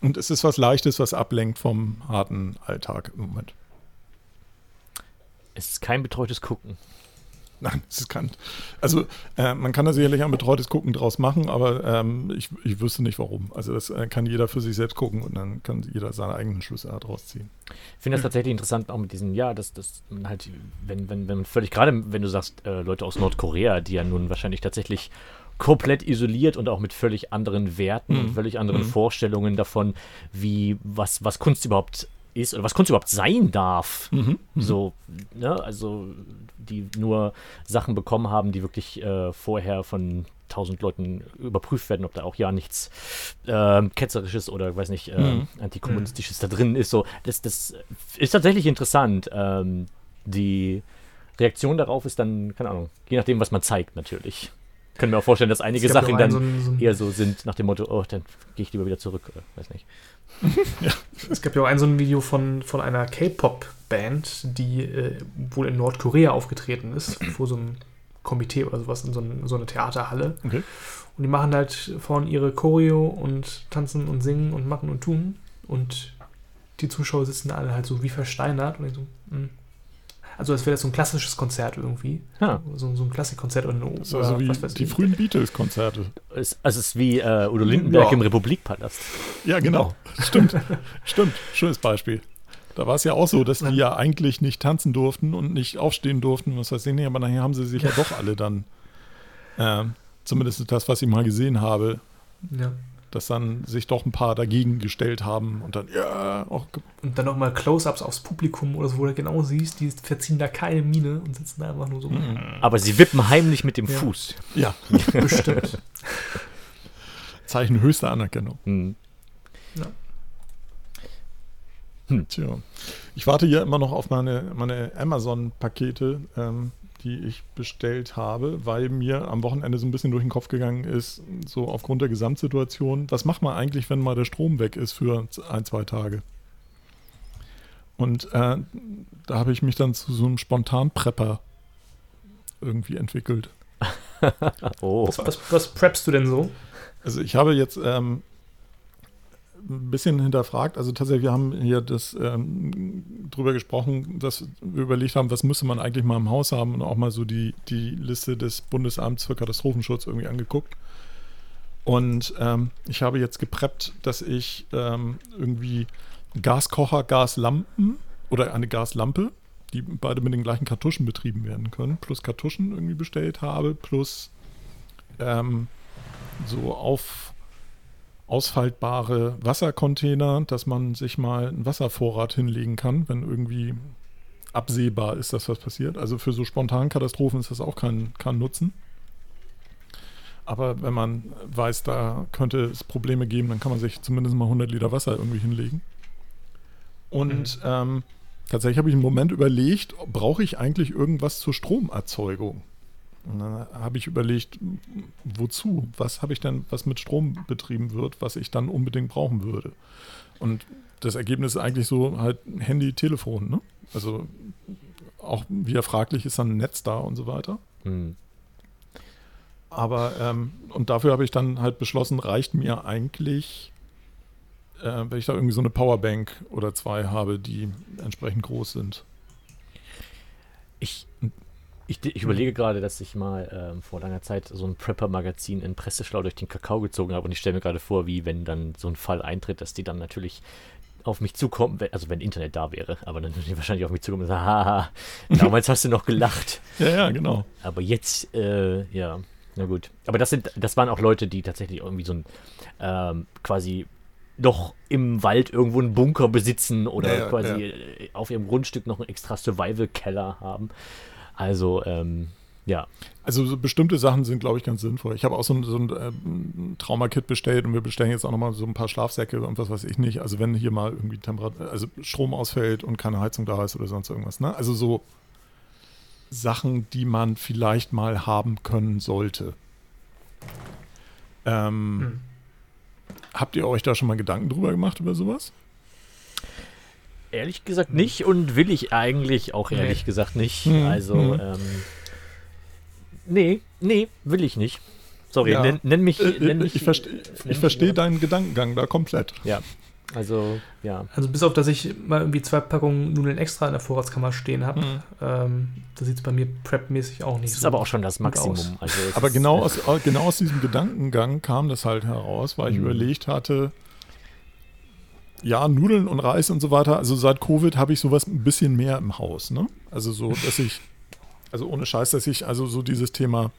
Und es ist was Leichtes, was ablenkt vom harten Alltag im Moment. Es ist kein betreutes Gucken. [LAUGHS] Nein, es ist kein. Also, äh, man kann da sicherlich ein betreutes Gucken draus machen, aber ähm, ich, ich wüsste nicht warum. Also, das äh, kann jeder für sich selbst gucken und dann kann jeder seine eigenen Schlüsse daraus ziehen. Ich finde das tatsächlich interessant, auch mit diesen, ja, dass das halt, wenn, wenn, wenn völlig, gerade wenn du sagst, äh, Leute aus Nordkorea, die ja nun wahrscheinlich tatsächlich komplett isoliert und auch mit völlig anderen Werten mhm. und völlig anderen mhm. Vorstellungen davon, wie was, was Kunst überhaupt ist oder was Kunst überhaupt sein darf. Mhm. mhm. So, ne, also die nur Sachen bekommen haben, die wirklich äh, vorher von tausend Leuten überprüft werden, ob da auch ja nichts äh, ketzerisches oder weiß nicht äh, mhm. antikommunistisches da drin ist. So, das, das ist tatsächlich interessant. Ähm, die Reaktion darauf ist dann, keine Ahnung, je nachdem, was man zeigt, natürlich können mir auch vorstellen, dass einige Sachen dann so ein, so ein eher so sind, nach dem Motto, oh, dann gehe ich lieber wieder zurück, weiß nicht. ja. [LAUGHS] Es gab ja auch ein so ein Video von, von einer K-Pop-Band, die äh, wohl in Nordkorea aufgetreten ist, vor so einem Komitee oder sowas, in so, ein, so eine Theaterhalle. Okay. Und die machen halt vorne ihre Choreo und tanzen und singen und machen und tun. Und die Zuschauer sitzen alle halt so wie versteinert und ich so, mh, hm, also als wäre das so ein klassisches Konzert irgendwie. Ja. So, so ein Klassikkonzert oder, eine, so, also wie die ich. frühen Beatles-Konzerte. Es, also es ist wie äh, Udo Lindenberg ja. im Republikpalast. Ja, genau. [LAUGHS] Stimmt. Stimmt. Schönes Beispiel. Da war es ja auch so, dass die ja eigentlich nicht tanzen durften und nicht aufstehen durften, was weiß ich nicht, aber nachher haben sie sich ja [LAUGHS] doch alle dann, äh, zumindest das, was ich mal gesehen habe, ja dass dann sich doch ein paar dagegen gestellt haben und dann, ja, auch. Und dann nochmal Close-Ups aufs Publikum oder so, wo du genau siehst, die verziehen da keine Miene und sitzen da einfach nur so. Mhm. Aber sie wippen heimlich mit dem ja. Fuß. Ja, [LAUGHS] bestimmt. Zeichen höchster Anerkennung. Mhm. Ja. Hm. Tja. Ich warte hier immer noch auf meine, meine Amazon-Pakete. Ähm, die ich bestellt habe, weil mir am Wochenende so ein bisschen durch den Kopf gegangen ist, so aufgrund der Gesamtsituation, was macht man eigentlich, wenn mal der Strom weg ist für ein, zwei Tage? Und äh, da habe ich mich dann zu so einem Spontan-Prepper irgendwie entwickelt. [LAUGHS] oh. Was, was, was preppst du denn so? Also ich habe jetzt ähm, ein bisschen hinterfragt. Also tatsächlich, wir haben hier das ähm, drüber gesprochen, dass wir überlegt haben, was müsste man eigentlich mal im Haus haben und auch mal so die, die Liste des Bundesamts für Katastrophenschutz irgendwie angeguckt. Und ähm, ich habe jetzt gepreppt, dass ich ähm, irgendwie Gaskocher, Gaslampen oder eine Gaslampe, die beide mit den gleichen Kartuschen betrieben werden können, plus Kartuschen irgendwie bestellt habe, plus ähm, so auf ausfaltbare Wassercontainer, dass man sich mal einen Wasservorrat hinlegen kann, wenn irgendwie absehbar ist, dass was passiert. Also für so spontanen Katastrophen ist das auch kein, kein Nutzen. Aber wenn man weiß, da könnte es Probleme geben, dann kann man sich zumindest mal 100 Liter Wasser irgendwie hinlegen. Und mhm. ähm, tatsächlich habe ich einen Moment überlegt, brauche ich eigentlich irgendwas zur Stromerzeugung? Und dann habe ich überlegt, wozu? Was habe ich denn, was mit Strom betrieben wird, was ich dann unbedingt brauchen würde? Und das Ergebnis ist eigentlich so halt Handy, Telefon, ne? Also auch wieder fraglich ist dann ein Netz da und so weiter. Mhm. Aber ähm, und dafür habe ich dann halt beschlossen, reicht mir eigentlich, äh, wenn ich da irgendwie so eine Powerbank oder zwei habe, die entsprechend groß sind. Ich ich, ich überlege gerade, dass ich mal ähm, vor langer Zeit so ein Prepper-Magazin in Presseschlau durch den Kakao gezogen habe und ich stelle mir gerade vor, wie wenn dann so ein Fall eintritt, dass die dann natürlich auf mich zukommen, also wenn Internet da wäre, aber dann würden die wahrscheinlich auf mich zukommen und sagen, [LAUGHS] haha, damals hast du noch gelacht. [LAUGHS] ja, ja, genau. Aber jetzt, äh, ja, na gut. Aber das sind, das waren auch Leute, die tatsächlich irgendwie so ein ähm, quasi noch im Wald irgendwo einen Bunker besitzen oder ja, ja, quasi ja. auf ihrem Grundstück noch einen extra Survival-Keller haben. Also, ähm, Ja. Also so bestimmte Sachen sind, glaube ich, ganz sinnvoll. Ich habe auch so ein, so ein äh, Traumakit bestellt und wir bestellen jetzt auch nochmal so ein paar Schlafsäcke und was weiß ich nicht. Also wenn hier mal irgendwie Temperatur, also Strom ausfällt und keine Heizung da ist oder sonst irgendwas. Ne? Also so Sachen, die man vielleicht mal haben können sollte. Ähm, hm. Habt ihr euch da schon mal Gedanken drüber gemacht über sowas? Ehrlich gesagt nicht und will ich eigentlich auch ehrlich nee. gesagt nicht. Hm. Also hm. Ähm, Nee, nee, will ich nicht. Sorry, ja. nenn, nenn, mich, äh, nenn mich. Ich, verste, ich verstehe deinen Gedankengang da komplett. Ja. Also, ja. Also, bis auf, dass ich mal irgendwie zwei Packungen Nudeln extra in der Vorratskammer stehen habe, mhm. ähm, da sieht es bei mir prep-mäßig auch nicht das so. Das ist aber auch schon das Maximum. Also, aber genau [LAUGHS] aus, genau aus diesem Gedankengang kam das halt heraus, weil ich mhm. überlegt hatte, ja, Nudeln und Reis und so weiter. Also, seit Covid habe ich sowas ein bisschen mehr im Haus, ne? Also, so, dass ich also ohne Scheiß, dass ich, also so dieses Thema,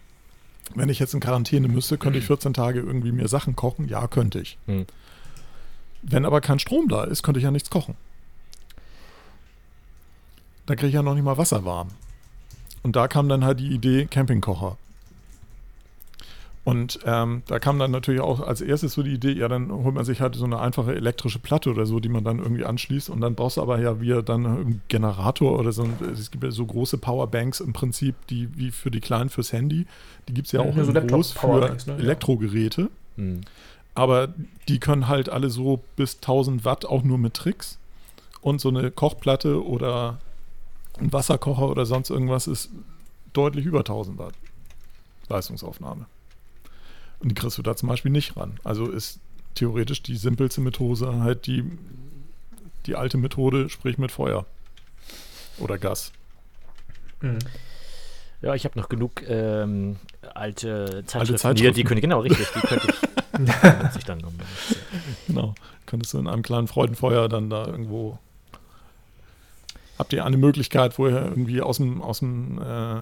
wenn ich jetzt in Quarantäne müsste, könnte ich 14 Tage irgendwie mir Sachen kochen? Ja, könnte ich. Hm. Wenn aber kein Strom da ist, könnte ich ja nichts kochen. Da kriege ich ja noch nicht mal Wasser warm. Und da kam dann halt die Idee Campingkocher. Und ähm, da kam dann natürlich auch als erstes so die Idee, ja, dann holt man sich halt so eine einfache elektrische Platte oder so, die man dann irgendwie anschließt. Und dann brauchst du aber ja wieder dann einen Generator oder so. Es gibt ja so große Powerbanks im Prinzip, die wie für die Kleinen fürs Handy. Die gibt es ja auch ja, so groß für ne? Elektrogeräte. Ja. Mhm. Aber die können halt alle so bis 1000 Watt auch nur mit Tricks. Und so eine Kochplatte oder ein Wasserkocher oder sonst irgendwas ist deutlich über 1000 Watt Leistungsaufnahme. Und die kriegst du da zum Beispiel nicht ran. Also ist theoretisch die simpelste Methode halt die, die alte Methode, sprich mit Feuer oder Gas. Mhm. Ja, ich habe noch genug ähm, alte Zeitschriften. Alte Zeitschriften. Die, die können, genau, richtig, die könnte ich, [LAUGHS] ich dann um. Genau, könntest du in einem kleinen Freudenfeuer dann da irgendwo habt ihr eine Möglichkeit, wo ihr irgendwie aus dem, aus dem äh,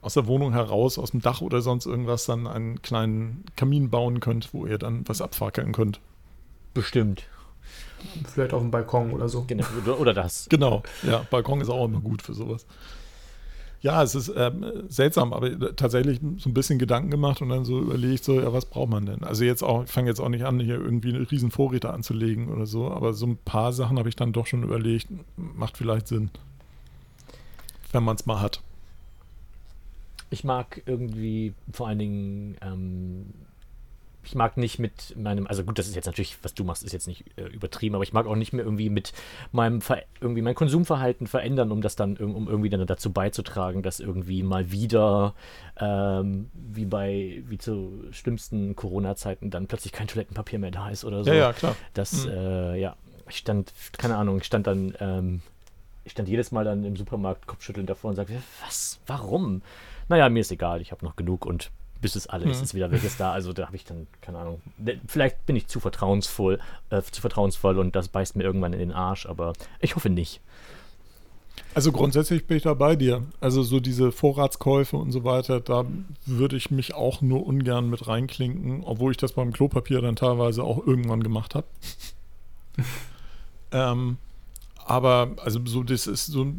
aus der Wohnung heraus, aus dem Dach oder sonst irgendwas dann einen kleinen Kamin bauen könnt, wo ihr dann was abfackeln könnt. Bestimmt. Vielleicht auf dem Balkon oder so. Genau, oder das. Genau, ja, Balkon ist auch immer gut für sowas. Ja, es ist ähm, seltsam, aber tatsächlich so ein bisschen Gedanken gemacht und dann so überlegt, so, ja, was braucht man denn? Also jetzt auch, ich fange jetzt auch nicht an, hier irgendwie eine riesen Vorräte anzulegen oder so, aber so ein paar Sachen habe ich dann doch schon überlegt, macht vielleicht Sinn. Wenn man es mal hat. Ich mag irgendwie vor allen Dingen ähm, ich mag nicht mit meinem, also gut, das ist jetzt natürlich, was du machst, ist jetzt nicht äh, übertrieben, aber ich mag auch nicht mehr irgendwie mit meinem Ver irgendwie mein Konsumverhalten verändern, um das dann um irgendwie dann dazu beizutragen, dass irgendwie mal wieder ähm, wie bei wie zu schlimmsten Corona-Zeiten dann plötzlich kein Toilettenpapier mehr da ist oder so. Ja, ja, klar. Das, mhm. äh, ja, ich stand, keine Ahnung, ich stand dann, ähm, ich stand jedes Mal dann im Supermarkt kopfschüttelnd davor und sagte, was, warum? Naja, mir ist egal, ich habe noch genug und bis es alles mhm. ist wieder weg ist da. Also da habe ich dann, keine Ahnung, vielleicht bin ich zu vertrauensvoll, äh, zu vertrauensvoll und das beißt mir irgendwann in den Arsch, aber ich hoffe nicht. Also grundsätzlich bin ich da bei dir. Also so diese Vorratskäufe und so weiter, da würde ich mich auch nur ungern mit reinklinken, obwohl ich das beim Klopapier dann teilweise auch irgendwann gemacht habe. [LAUGHS] ähm, aber also so das ist so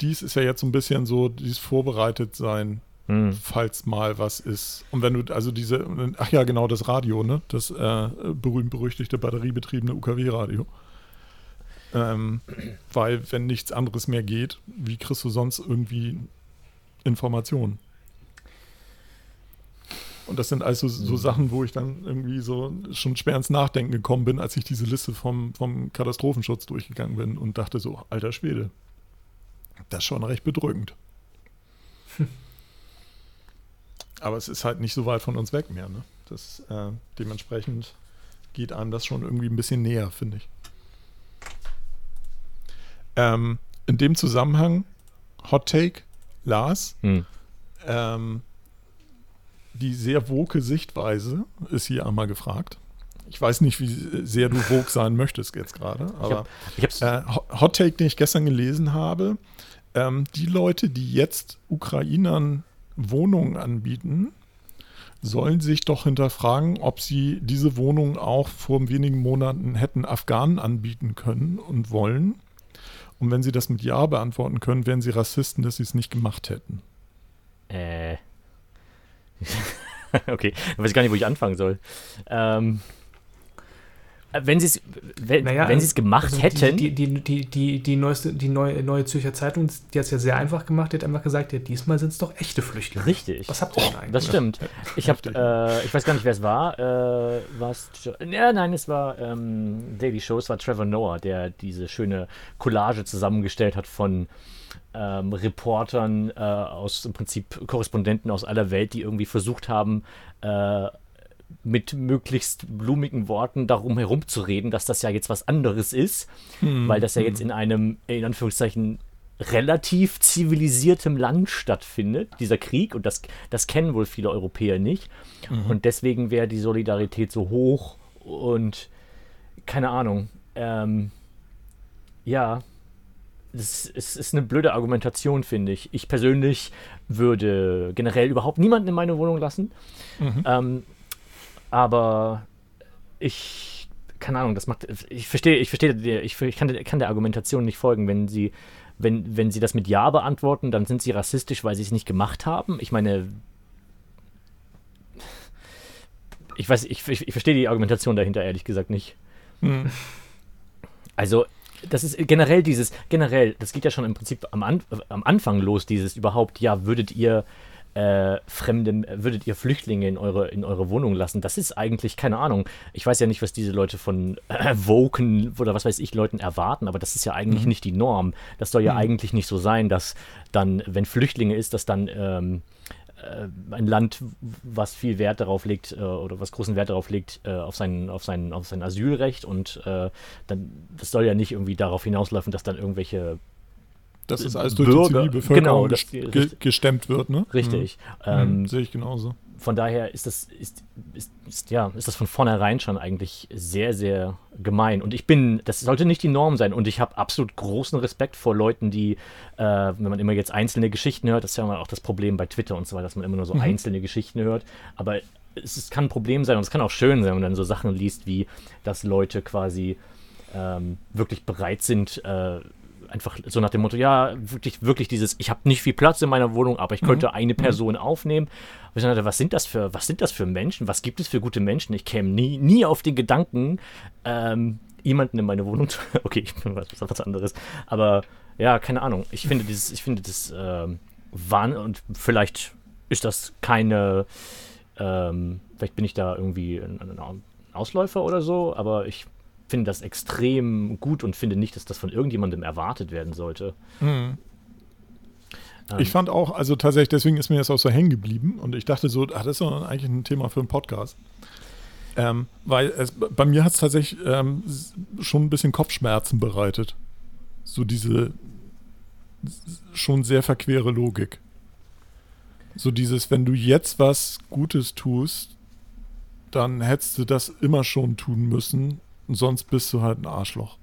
dies ist ja jetzt so ein bisschen so dieses vorbereitet sein hm. falls mal was ist. Und wenn du, also diese, ach ja, genau, das Radio, ne? Das äh, berühmt-berüchtigte batteriebetriebene UKW-Radio. Ähm, weil, wenn nichts anderes mehr geht, wie kriegst du sonst irgendwie Informationen? Und das sind also so hm. Sachen, wo ich dann irgendwie so schon schwer ins Nachdenken gekommen bin, als ich diese Liste vom, vom Katastrophenschutz durchgegangen bin und dachte so, alter Schwede, das ist schon recht bedrückend. [LAUGHS] Aber es ist halt nicht so weit von uns weg mehr. Ne? Das, äh, dementsprechend geht einem das schon irgendwie ein bisschen näher, finde ich. Ähm, in dem Zusammenhang, Hot Take, Lars, hm. ähm, die sehr woke Sichtweise ist hier einmal gefragt. Ich weiß nicht, wie sehr du woke sein möchtest jetzt gerade, aber ich hab, äh, Hot Take, den ich gestern gelesen habe, ähm, die Leute, die jetzt Ukrainern Wohnungen anbieten, sollen sich doch hinterfragen, ob sie diese Wohnungen auch vor wenigen Monaten hätten Afghanen anbieten können und wollen. Und wenn sie das mit Ja beantworten können, wären sie Rassisten, dass sie es nicht gemacht hätten. Äh. [LAUGHS] okay, ich weiß gar nicht, wo ich anfangen soll. Ähm. Wenn sie es wenn, naja, wenn gemacht also hätten. Die, die, die, die, die, neueste, die neue, neue Zürcher Zeitung, die hat es ja sehr einfach gemacht, die hat einfach gesagt, ja, diesmal sind es doch echte Flüchtlinge. Richtig. Was habt ihr denn eigentlich? Das stimmt. Ich, hab, äh, ich weiß gar nicht, wer es war. Äh, war's, ja, nein, es war ähm, Daily Show, es war Trevor Noah, der diese schöne Collage zusammengestellt hat von ähm, Reportern äh, aus im Prinzip Korrespondenten aus aller Welt, die irgendwie versucht haben, äh, mit möglichst blumigen Worten darum herumzureden, dass das ja jetzt was anderes ist, hm. weil das ja jetzt hm. in einem, in Anführungszeichen, relativ zivilisiertem Land stattfindet, dieser Krieg, und das, das kennen wohl viele Europäer nicht. Mhm. Und deswegen wäre die Solidarität so hoch und keine Ahnung. Ähm, ja, es ist, ist, eine blöde Argumentation, finde ich. Ich persönlich würde generell überhaupt niemanden in meine Wohnung lassen. Mhm. Ähm, aber ich, keine Ahnung, das macht, ich verstehe, ich verstehe, ich, ich kann, kann der Argumentation nicht folgen, wenn sie, wenn, wenn sie das mit Ja beantworten, dann sind sie rassistisch, weil sie es nicht gemacht haben. Ich meine, ich weiß, ich, ich, ich verstehe die Argumentation dahinter ehrlich gesagt nicht. Hm. Also, das ist generell dieses, generell, das geht ja schon im Prinzip am, An am Anfang los, dieses überhaupt, ja, würdet ihr äh, Fremde, würdet ihr Flüchtlinge in eure, in eure Wohnung lassen? Das ist eigentlich, keine Ahnung. Ich weiß ja nicht, was diese Leute von äh, Woken oder was weiß ich Leuten erwarten, aber das ist ja eigentlich mhm. nicht die Norm. Das soll ja mhm. eigentlich nicht so sein, dass dann, wenn Flüchtlinge ist, dass dann ähm, äh, ein Land, was viel Wert darauf legt äh, oder was großen Wert darauf legt, äh, auf, sein, auf, sein, auf sein Asylrecht und äh, dann, das soll ja nicht irgendwie darauf hinauslaufen, dass dann irgendwelche dass es alles durch Bürger, die Zivilbevölkerung genau, ge gestemmt wird, ne? Richtig. Mhm. Ähm, mhm, Sehe ich genauso. Von daher ist das, ist, ist, ist, ja, ist das von vornherein schon eigentlich sehr, sehr gemein. Und ich bin, das sollte nicht die Norm sein. Und ich habe absolut großen Respekt vor Leuten, die, äh, wenn man immer jetzt einzelne Geschichten hört, das ist ja immer auch das Problem bei Twitter und so weiter, dass man immer nur so mhm. einzelne Geschichten hört. Aber es, es, kann ein Problem sein und es kann auch schön sein, wenn man dann so Sachen liest, wie, dass Leute quasi ähm, wirklich bereit sind, äh, einfach so nach dem Motto, ja, wirklich, wirklich dieses, ich habe nicht viel Platz in meiner Wohnung, aber ich mhm. könnte eine mhm. Person mhm. aufnehmen. Und ich dachte, was sind das für, was sind das für Menschen? Was gibt es für gute Menschen? Ich käme nie, nie auf den Gedanken, ähm, jemanden in meine Wohnung zu. [LAUGHS] Okay, ich bin was, was anderes. Aber ja, keine Ahnung. Ich finde [LAUGHS] dieses, ich finde das ähm, Wahn und vielleicht ist das keine, ähm, vielleicht bin ich da irgendwie ein, ein Ausläufer oder so, aber ich finde das extrem gut und finde nicht, dass das von irgendjemandem erwartet werden sollte. Mhm. Ähm, ich fand auch, also tatsächlich, deswegen ist mir das auch so hängen geblieben und ich dachte so, ach, das ist doch eigentlich ein Thema für einen Podcast. Ähm, weil es, bei mir hat es tatsächlich ähm, schon ein bisschen Kopfschmerzen bereitet. So diese schon sehr verquere Logik. So dieses, wenn du jetzt was Gutes tust, dann hättest du das immer schon tun müssen und sonst bist du halt ein Arschloch.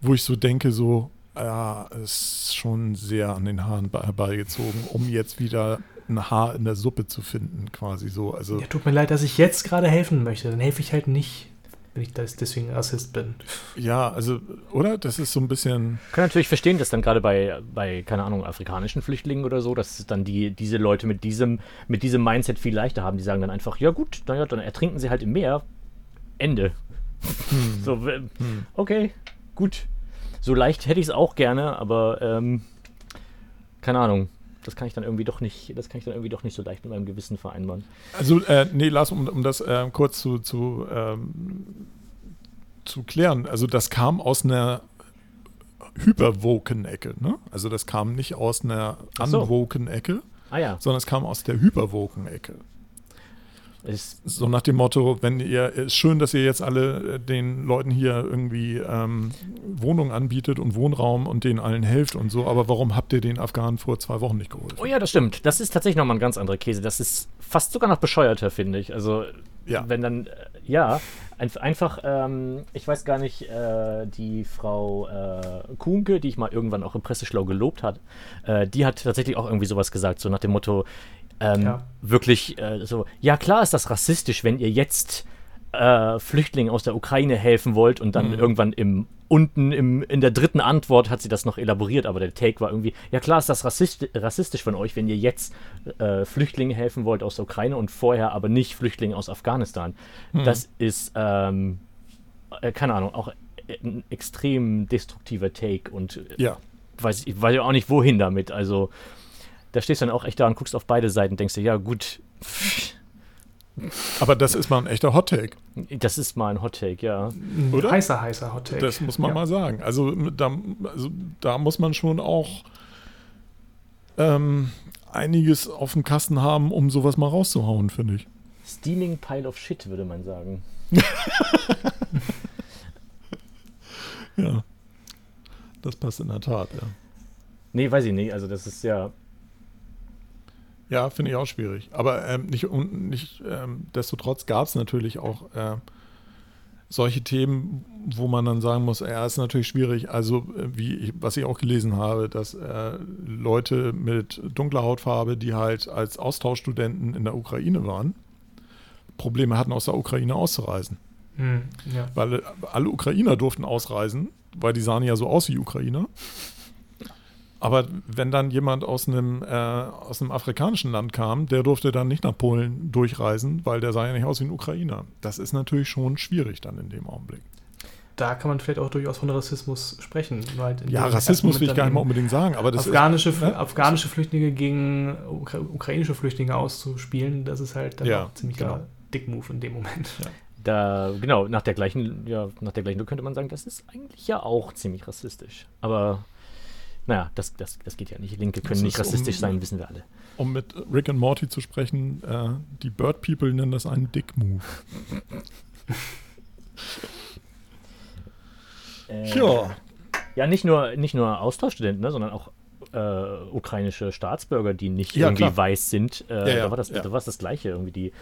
Wo ich so denke, so, ja, ist schon sehr an den Haaren herbeigezogen, um jetzt wieder ein Haar in der Suppe zu finden, quasi so. Also, ja, tut mir leid, dass ich jetzt gerade helfen möchte. Dann helfe ich halt nicht, wenn ich das deswegen Assist bin. Ja, also, oder? Das ist so ein bisschen. Ich kann natürlich verstehen, dass dann gerade bei, bei, keine Ahnung, afrikanischen Flüchtlingen oder so, dass dann die, diese Leute mit diesem, mit diesem Mindset viel leichter haben. Die sagen dann einfach, ja gut, naja, dann ertrinken sie halt im Meer, Ende. Hm. So, hm. okay, gut. So leicht hätte ich es auch gerne, aber ähm, keine Ahnung. Das kann ich dann irgendwie doch nicht, das kann ich dann irgendwie doch nicht so leicht mit meinem Gewissen vereinbaren. Also, äh, nee, Lars, um, um das äh, kurz zu, zu, ähm, zu klären, also das kam aus einer Hyperwoken-Ecke, ne? Also das kam nicht aus einer so. Unwoken-Ecke, ah, ja. sondern es kam aus der Hyperwoken-Ecke. Ist so nach dem Motto, wenn ihr, ist schön, dass ihr jetzt alle äh, den Leuten hier irgendwie ähm, Wohnungen anbietet und Wohnraum und denen allen helft und so, aber warum habt ihr den Afghanen vor zwei Wochen nicht geholt? Oh ja, das stimmt. Das ist tatsächlich nochmal ein ganz anderer Käse. Das ist fast sogar noch bescheuerter, finde ich. Also, ja. wenn dann, äh, ja, einfach, ähm, ich weiß gar nicht, äh, die Frau äh, Kuhnke, die ich mal irgendwann auch im Presseschlau gelobt hat, äh, die hat tatsächlich auch irgendwie sowas gesagt, so nach dem Motto, ähm, ja. Wirklich äh, so, ja klar ist das rassistisch, wenn ihr jetzt äh, Flüchtlingen aus der Ukraine helfen wollt und dann mhm. irgendwann im unten im, in der dritten Antwort hat sie das noch elaboriert, aber der Take war irgendwie, ja klar ist das rassistisch, rassistisch von euch, wenn ihr jetzt äh, Flüchtlingen helfen wollt aus der Ukraine und vorher aber nicht Flüchtlinge aus Afghanistan. Mhm. Das ist, ähm, äh, keine Ahnung, auch ein extrem destruktiver Take und äh, ja. weiß ich weiß auch nicht wohin damit. Also da stehst du dann auch echt da und guckst auf beide Seiten und denkst dir, ja gut. Aber das ist mal ein echter Hot Take. Das ist mal ein Hot Take, ja. Oder? Heißer, heißer Hot Take. Das muss man ja. mal sagen. Also da, also da, muss man schon auch ähm, einiges auf dem Kasten haben, um sowas mal rauszuhauen, finde ich. Steaming Pile of Shit, würde man sagen. [LAUGHS] ja. Das passt in der Tat, ja. Nee, weiß ich nicht. Also das ist ja ja, finde ich auch schwierig. Aber ähm, nicht, nicht ähm, destotrotz gab es natürlich auch äh, solche Themen, wo man dann sagen muss, ja, ist natürlich schwierig. Also, äh, wie ich, was ich auch gelesen habe, dass äh, Leute mit dunkler Hautfarbe, die halt als Austauschstudenten in der Ukraine waren, Probleme hatten, aus der Ukraine auszureisen. Hm, ja. Weil äh, alle Ukrainer durften ausreisen, weil die sahen ja so aus wie Ukrainer. Aber wenn dann jemand aus einem, äh, aus einem afrikanischen Land kam, der durfte dann nicht nach Polen durchreisen, weil der sah ja nicht aus wie ein Ukrainer. Das ist natürlich schon schwierig dann in dem Augenblick. Da kann man vielleicht auch durchaus von Rassismus sprechen. Halt ja, Rassismus will ich gar nicht mal unbedingt sagen, aber das afghanische, ist, ne? afghanische Flüchtlinge gegen Ukra ukrainische Flüchtlinge auszuspielen, das ist halt dann ja, auch ziemlich genau. Dickmove in dem Moment. Ja. Da, genau, nach der gleichen, ja, nach der gleichen könnte man sagen, das ist eigentlich ja auch ziemlich rassistisch. Aber naja, das, das, das geht ja nicht. Linke können nicht rassistisch um, sein, wissen wir alle. Um mit Rick and Morty zu sprechen, äh, die Bird People nennen das einen Dick-Move. [LAUGHS] äh, ja. Ja, nicht nur, nicht nur Austauschstudenten, ne, sondern auch äh, ukrainische Staatsbürger, die nicht ja, irgendwie klar. weiß sind. Äh, ja, ja, da, war das, da war es das Gleiche. Irgendwie die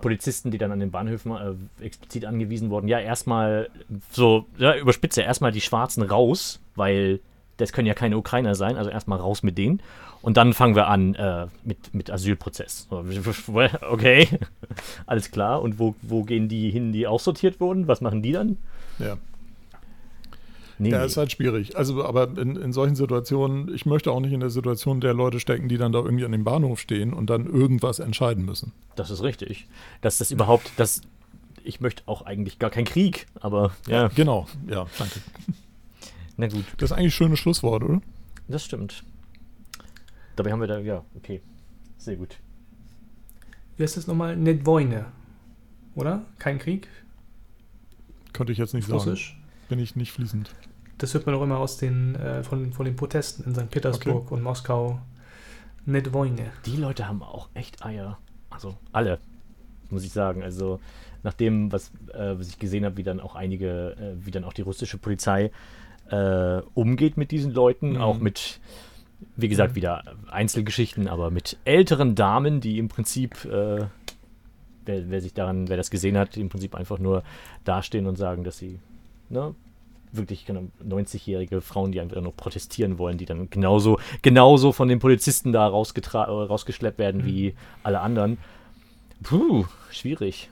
Polizisten, die dann an den Bahnhöfen äh, explizit angewiesen wurden. Ja, erstmal so, ja, überspitze, erstmal die Schwarzen raus, weil das können ja keine Ukrainer sein, also erstmal raus mit denen. Und dann fangen wir an äh, mit, mit Asylprozess. [LAUGHS] Okay, [LAUGHS] alles klar. Und wo, wo gehen die hin, die aussortiert wurden? Was machen die dann? Ja. Nee, ja, nee. ist halt schwierig. Also, aber in, in solchen Situationen, ich möchte auch nicht in der Situation der Leute stecken, die dann da irgendwie an dem Bahnhof stehen und dann irgendwas entscheiden müssen. Das ist richtig. Dass das überhaupt, das, ich möchte auch eigentlich gar keinen Krieg, aber ja. Genau, ja, danke. Na gut. Das ist eigentlich ein schönes Schlusswort, oder? Das stimmt. Dabei haben wir da, ja, okay. Sehr gut. Wie heißt das nochmal? Nedvojne. Oder? Kein Krieg? Könnte ich jetzt nicht Russisch? sagen. Bin ich nicht fließend. Das hört man auch immer aus den, äh, von, von den Protesten in St. Petersburg okay. und Moskau. Nedvojne. Die Leute haben auch echt Eier. Also alle, muss ich sagen. Also nach dem, was, äh, was ich gesehen habe, wie dann auch einige, äh, wie dann auch die russische Polizei äh, umgeht mit diesen Leuten, mhm. auch mit, wie gesagt, mhm. wieder Einzelgeschichten, aber mit älteren Damen, die im Prinzip, äh, wer, wer, sich daran, wer das gesehen hat, im Prinzip einfach nur dastehen und sagen, dass sie, ne, wirklich 90-jährige Frauen, die einfach noch protestieren wollen, die dann genauso, genauso von den Polizisten da rausgeschleppt werden mhm. wie alle anderen. Puh, schwierig.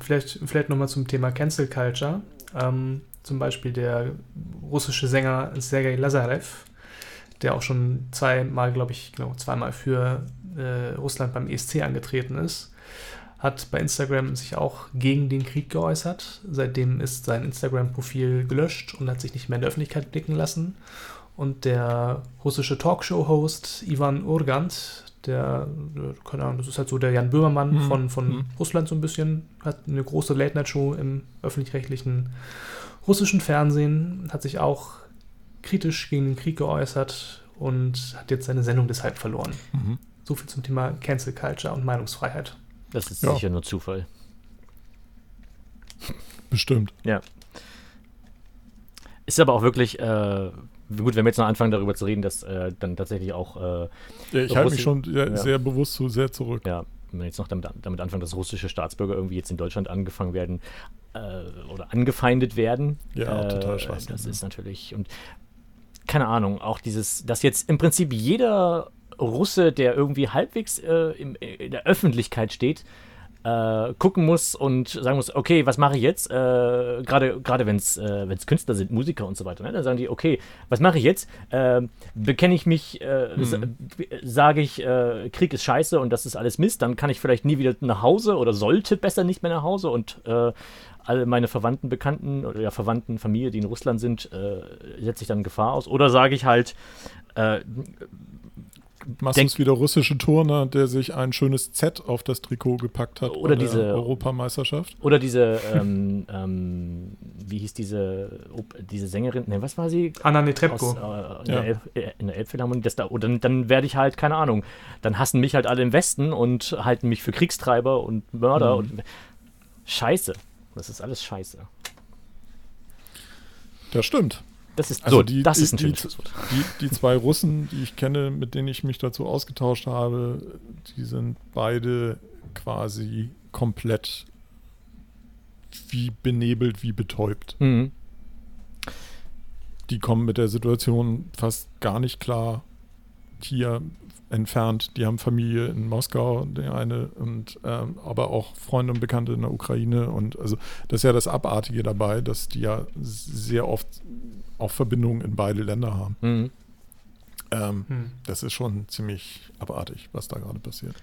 Vielleicht, vielleicht nochmal zum Thema Cancel Culture. Ähm, zum Beispiel der russische Sänger Sergei Lazarev, der auch schon zweimal, glaube ich, genau, zweimal für äh, Russland beim ESC angetreten ist, hat bei Instagram sich auch gegen den Krieg geäußert. Seitdem ist sein Instagram-Profil gelöscht und hat sich nicht mehr in der Öffentlichkeit blicken lassen. Und der russische Talkshow-Host Ivan Urgant, der, keine Ahnung, das ist halt so der Jan Böhmermann mhm. von, von mhm. Russland so ein bisschen, hat eine große Late-Night-Show im öffentlich-rechtlichen russischen Fernsehen, hat sich auch kritisch gegen den Krieg geäußert und hat jetzt seine Sendung deshalb verloren. Mhm. So viel zum Thema Cancel Culture und Meinungsfreiheit. Das ist ja. sicher nur Zufall. Bestimmt. Ja. Ist aber auch wirklich, äh, gut, wenn wir jetzt noch anfangen darüber zu reden, dass äh, dann tatsächlich auch. Äh, ja, ich halte mich schon sehr, ja. sehr bewusst so sehr zurück. Ja, wenn wir jetzt noch damit, damit anfangen, dass russische Staatsbürger irgendwie jetzt in Deutschland angefangen werden äh, oder angefeindet werden. Ja, äh, total schwach. Das ist natürlich und keine Ahnung, auch dieses, dass jetzt im Prinzip jeder Russe, der irgendwie halbwegs äh, im, in der Öffentlichkeit steht, äh, gucken muss und sagen muss, okay, was mache ich jetzt? Äh, gerade gerade wenn es äh, Künstler sind, Musiker und so weiter, ne? dann sagen die, okay, was mache ich jetzt? Äh, bekenne ich mich, äh, mhm. sage ich, äh, Krieg ist scheiße und das ist alles Mist, dann kann ich vielleicht nie wieder nach Hause oder sollte besser nicht mehr nach Hause und alle meine Verwandten, Bekannten oder ja, Verwandten, Familie, die in Russland sind, setze ich dann Gefahr aus. Oder sage ich halt, Machst Denk, wieder russische Turner, der sich ein schönes Z auf das Trikot gepackt hat oder diese Europameisterschaft. Oder diese, ähm, ähm, wie hieß diese, diese Sängerin, ne, was war sie? Anna Netrebko. Aus, äh, in, ja. der Elf, äh, in der Elbphilharmonie. Das da, und dann, dann werde ich halt, keine Ahnung, dann hassen mich halt alle im Westen und halten mich für Kriegstreiber und Mörder mhm. und Scheiße. Das ist alles Scheiße. Das stimmt. Das ist, also so, die, das die, ist ein schönes die, die, die zwei Russen, die ich kenne, mit denen ich mich dazu ausgetauscht habe, die sind beide quasi komplett wie benebelt, wie betäubt. Mhm. Die kommen mit der Situation fast gar nicht klar. Hier entfernt, die haben Familie in Moskau, der eine, und ähm, aber auch Freunde und Bekannte in der Ukraine. Und also das ist ja das Abartige dabei, dass die ja sehr oft auch Verbindungen in beide Länder haben. Mhm. Ähm, mhm. Das ist schon ziemlich abartig, was da gerade passiert.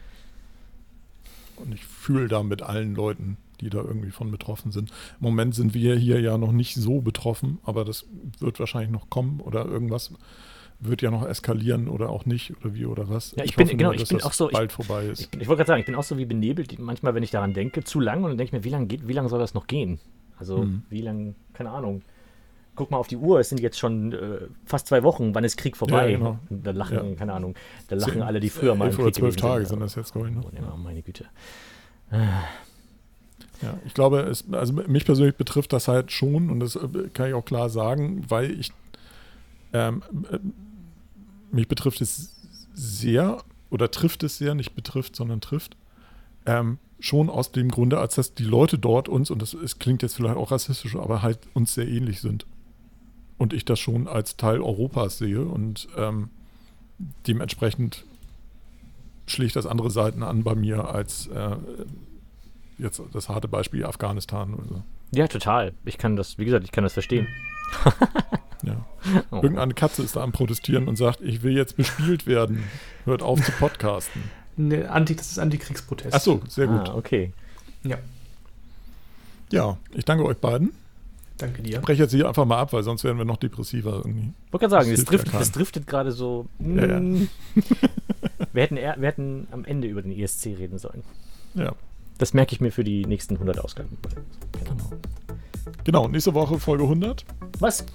Und ich fühle da mit allen Leuten, die da irgendwie von betroffen sind. Im Moment sind wir hier ja noch nicht so betroffen, aber das wird wahrscheinlich noch kommen oder irgendwas wird ja noch eskalieren oder auch nicht oder wie oder was. Ja, ich, ich bin, genau, nur, ich bin auch so. Bald ich, vorbei ist. Ich, ich wollte gerade sagen, ich bin auch so wie benebelt, manchmal, wenn ich daran denke, zu lang und dann denke ich mir, wie lange geht, wie lange soll das noch gehen? Also, mhm. wie lange, keine Ahnung guck mal auf die Uhr, es sind jetzt schon äh, fast zwei Wochen, wann ist Krieg vorbei? Ja, genau. Da lachen, ja. keine Ahnung, da lachen alle, die früher mal im Krieg zwölf Tage sind das jetzt, glaube ich. Ne? Oh, meine Güte. Ja, ich glaube, es, also mich persönlich betrifft das halt schon und das äh, kann ich auch klar sagen, weil ich ähm, äh, mich betrifft es sehr oder trifft es sehr, nicht betrifft, sondern trifft. Ähm, schon aus dem Grunde, als dass die Leute dort uns, und das, das klingt jetzt vielleicht auch rassistisch, aber halt uns sehr ähnlich sind und ich das schon als Teil Europas sehe und ähm, dementsprechend schlägt das andere Seiten an bei mir als äh, jetzt das harte Beispiel Afghanistan oder so. Ja, total. Ich kann das, wie gesagt, ich kann das verstehen. [LAUGHS] ja. Oh. Irgendeine Katze ist da am Protestieren und sagt, ich will jetzt bespielt werden. Hört auf zu podcasten. Ne, Anti, das ist Antikriegsprotest. Ach so, sehr gut. Ah, okay. Ja. Ja, ich danke euch beiden. Danke dir. Ich breche jetzt hier einfach mal ab, weil sonst werden wir noch depressiver irgendwie. Ich wollte gerade sagen, das, driftet, das driftet gerade so. Ja, ja. Mm. [LAUGHS] wir, hätten wir hätten am Ende über den ESC reden sollen. Ja. Das merke ich mir für die nächsten 100 Ausgaben. Genau. Genau, nächste Woche Folge 100. Was?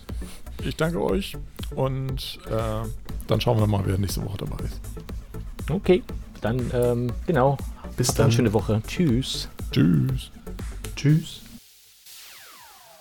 Ich danke euch und äh, dann schauen wir mal, wer nächste Woche dabei ist. Okay, dann ähm, genau. Bis dann. Eine schöne Woche. Tschüss. Tschüss. Tschüss.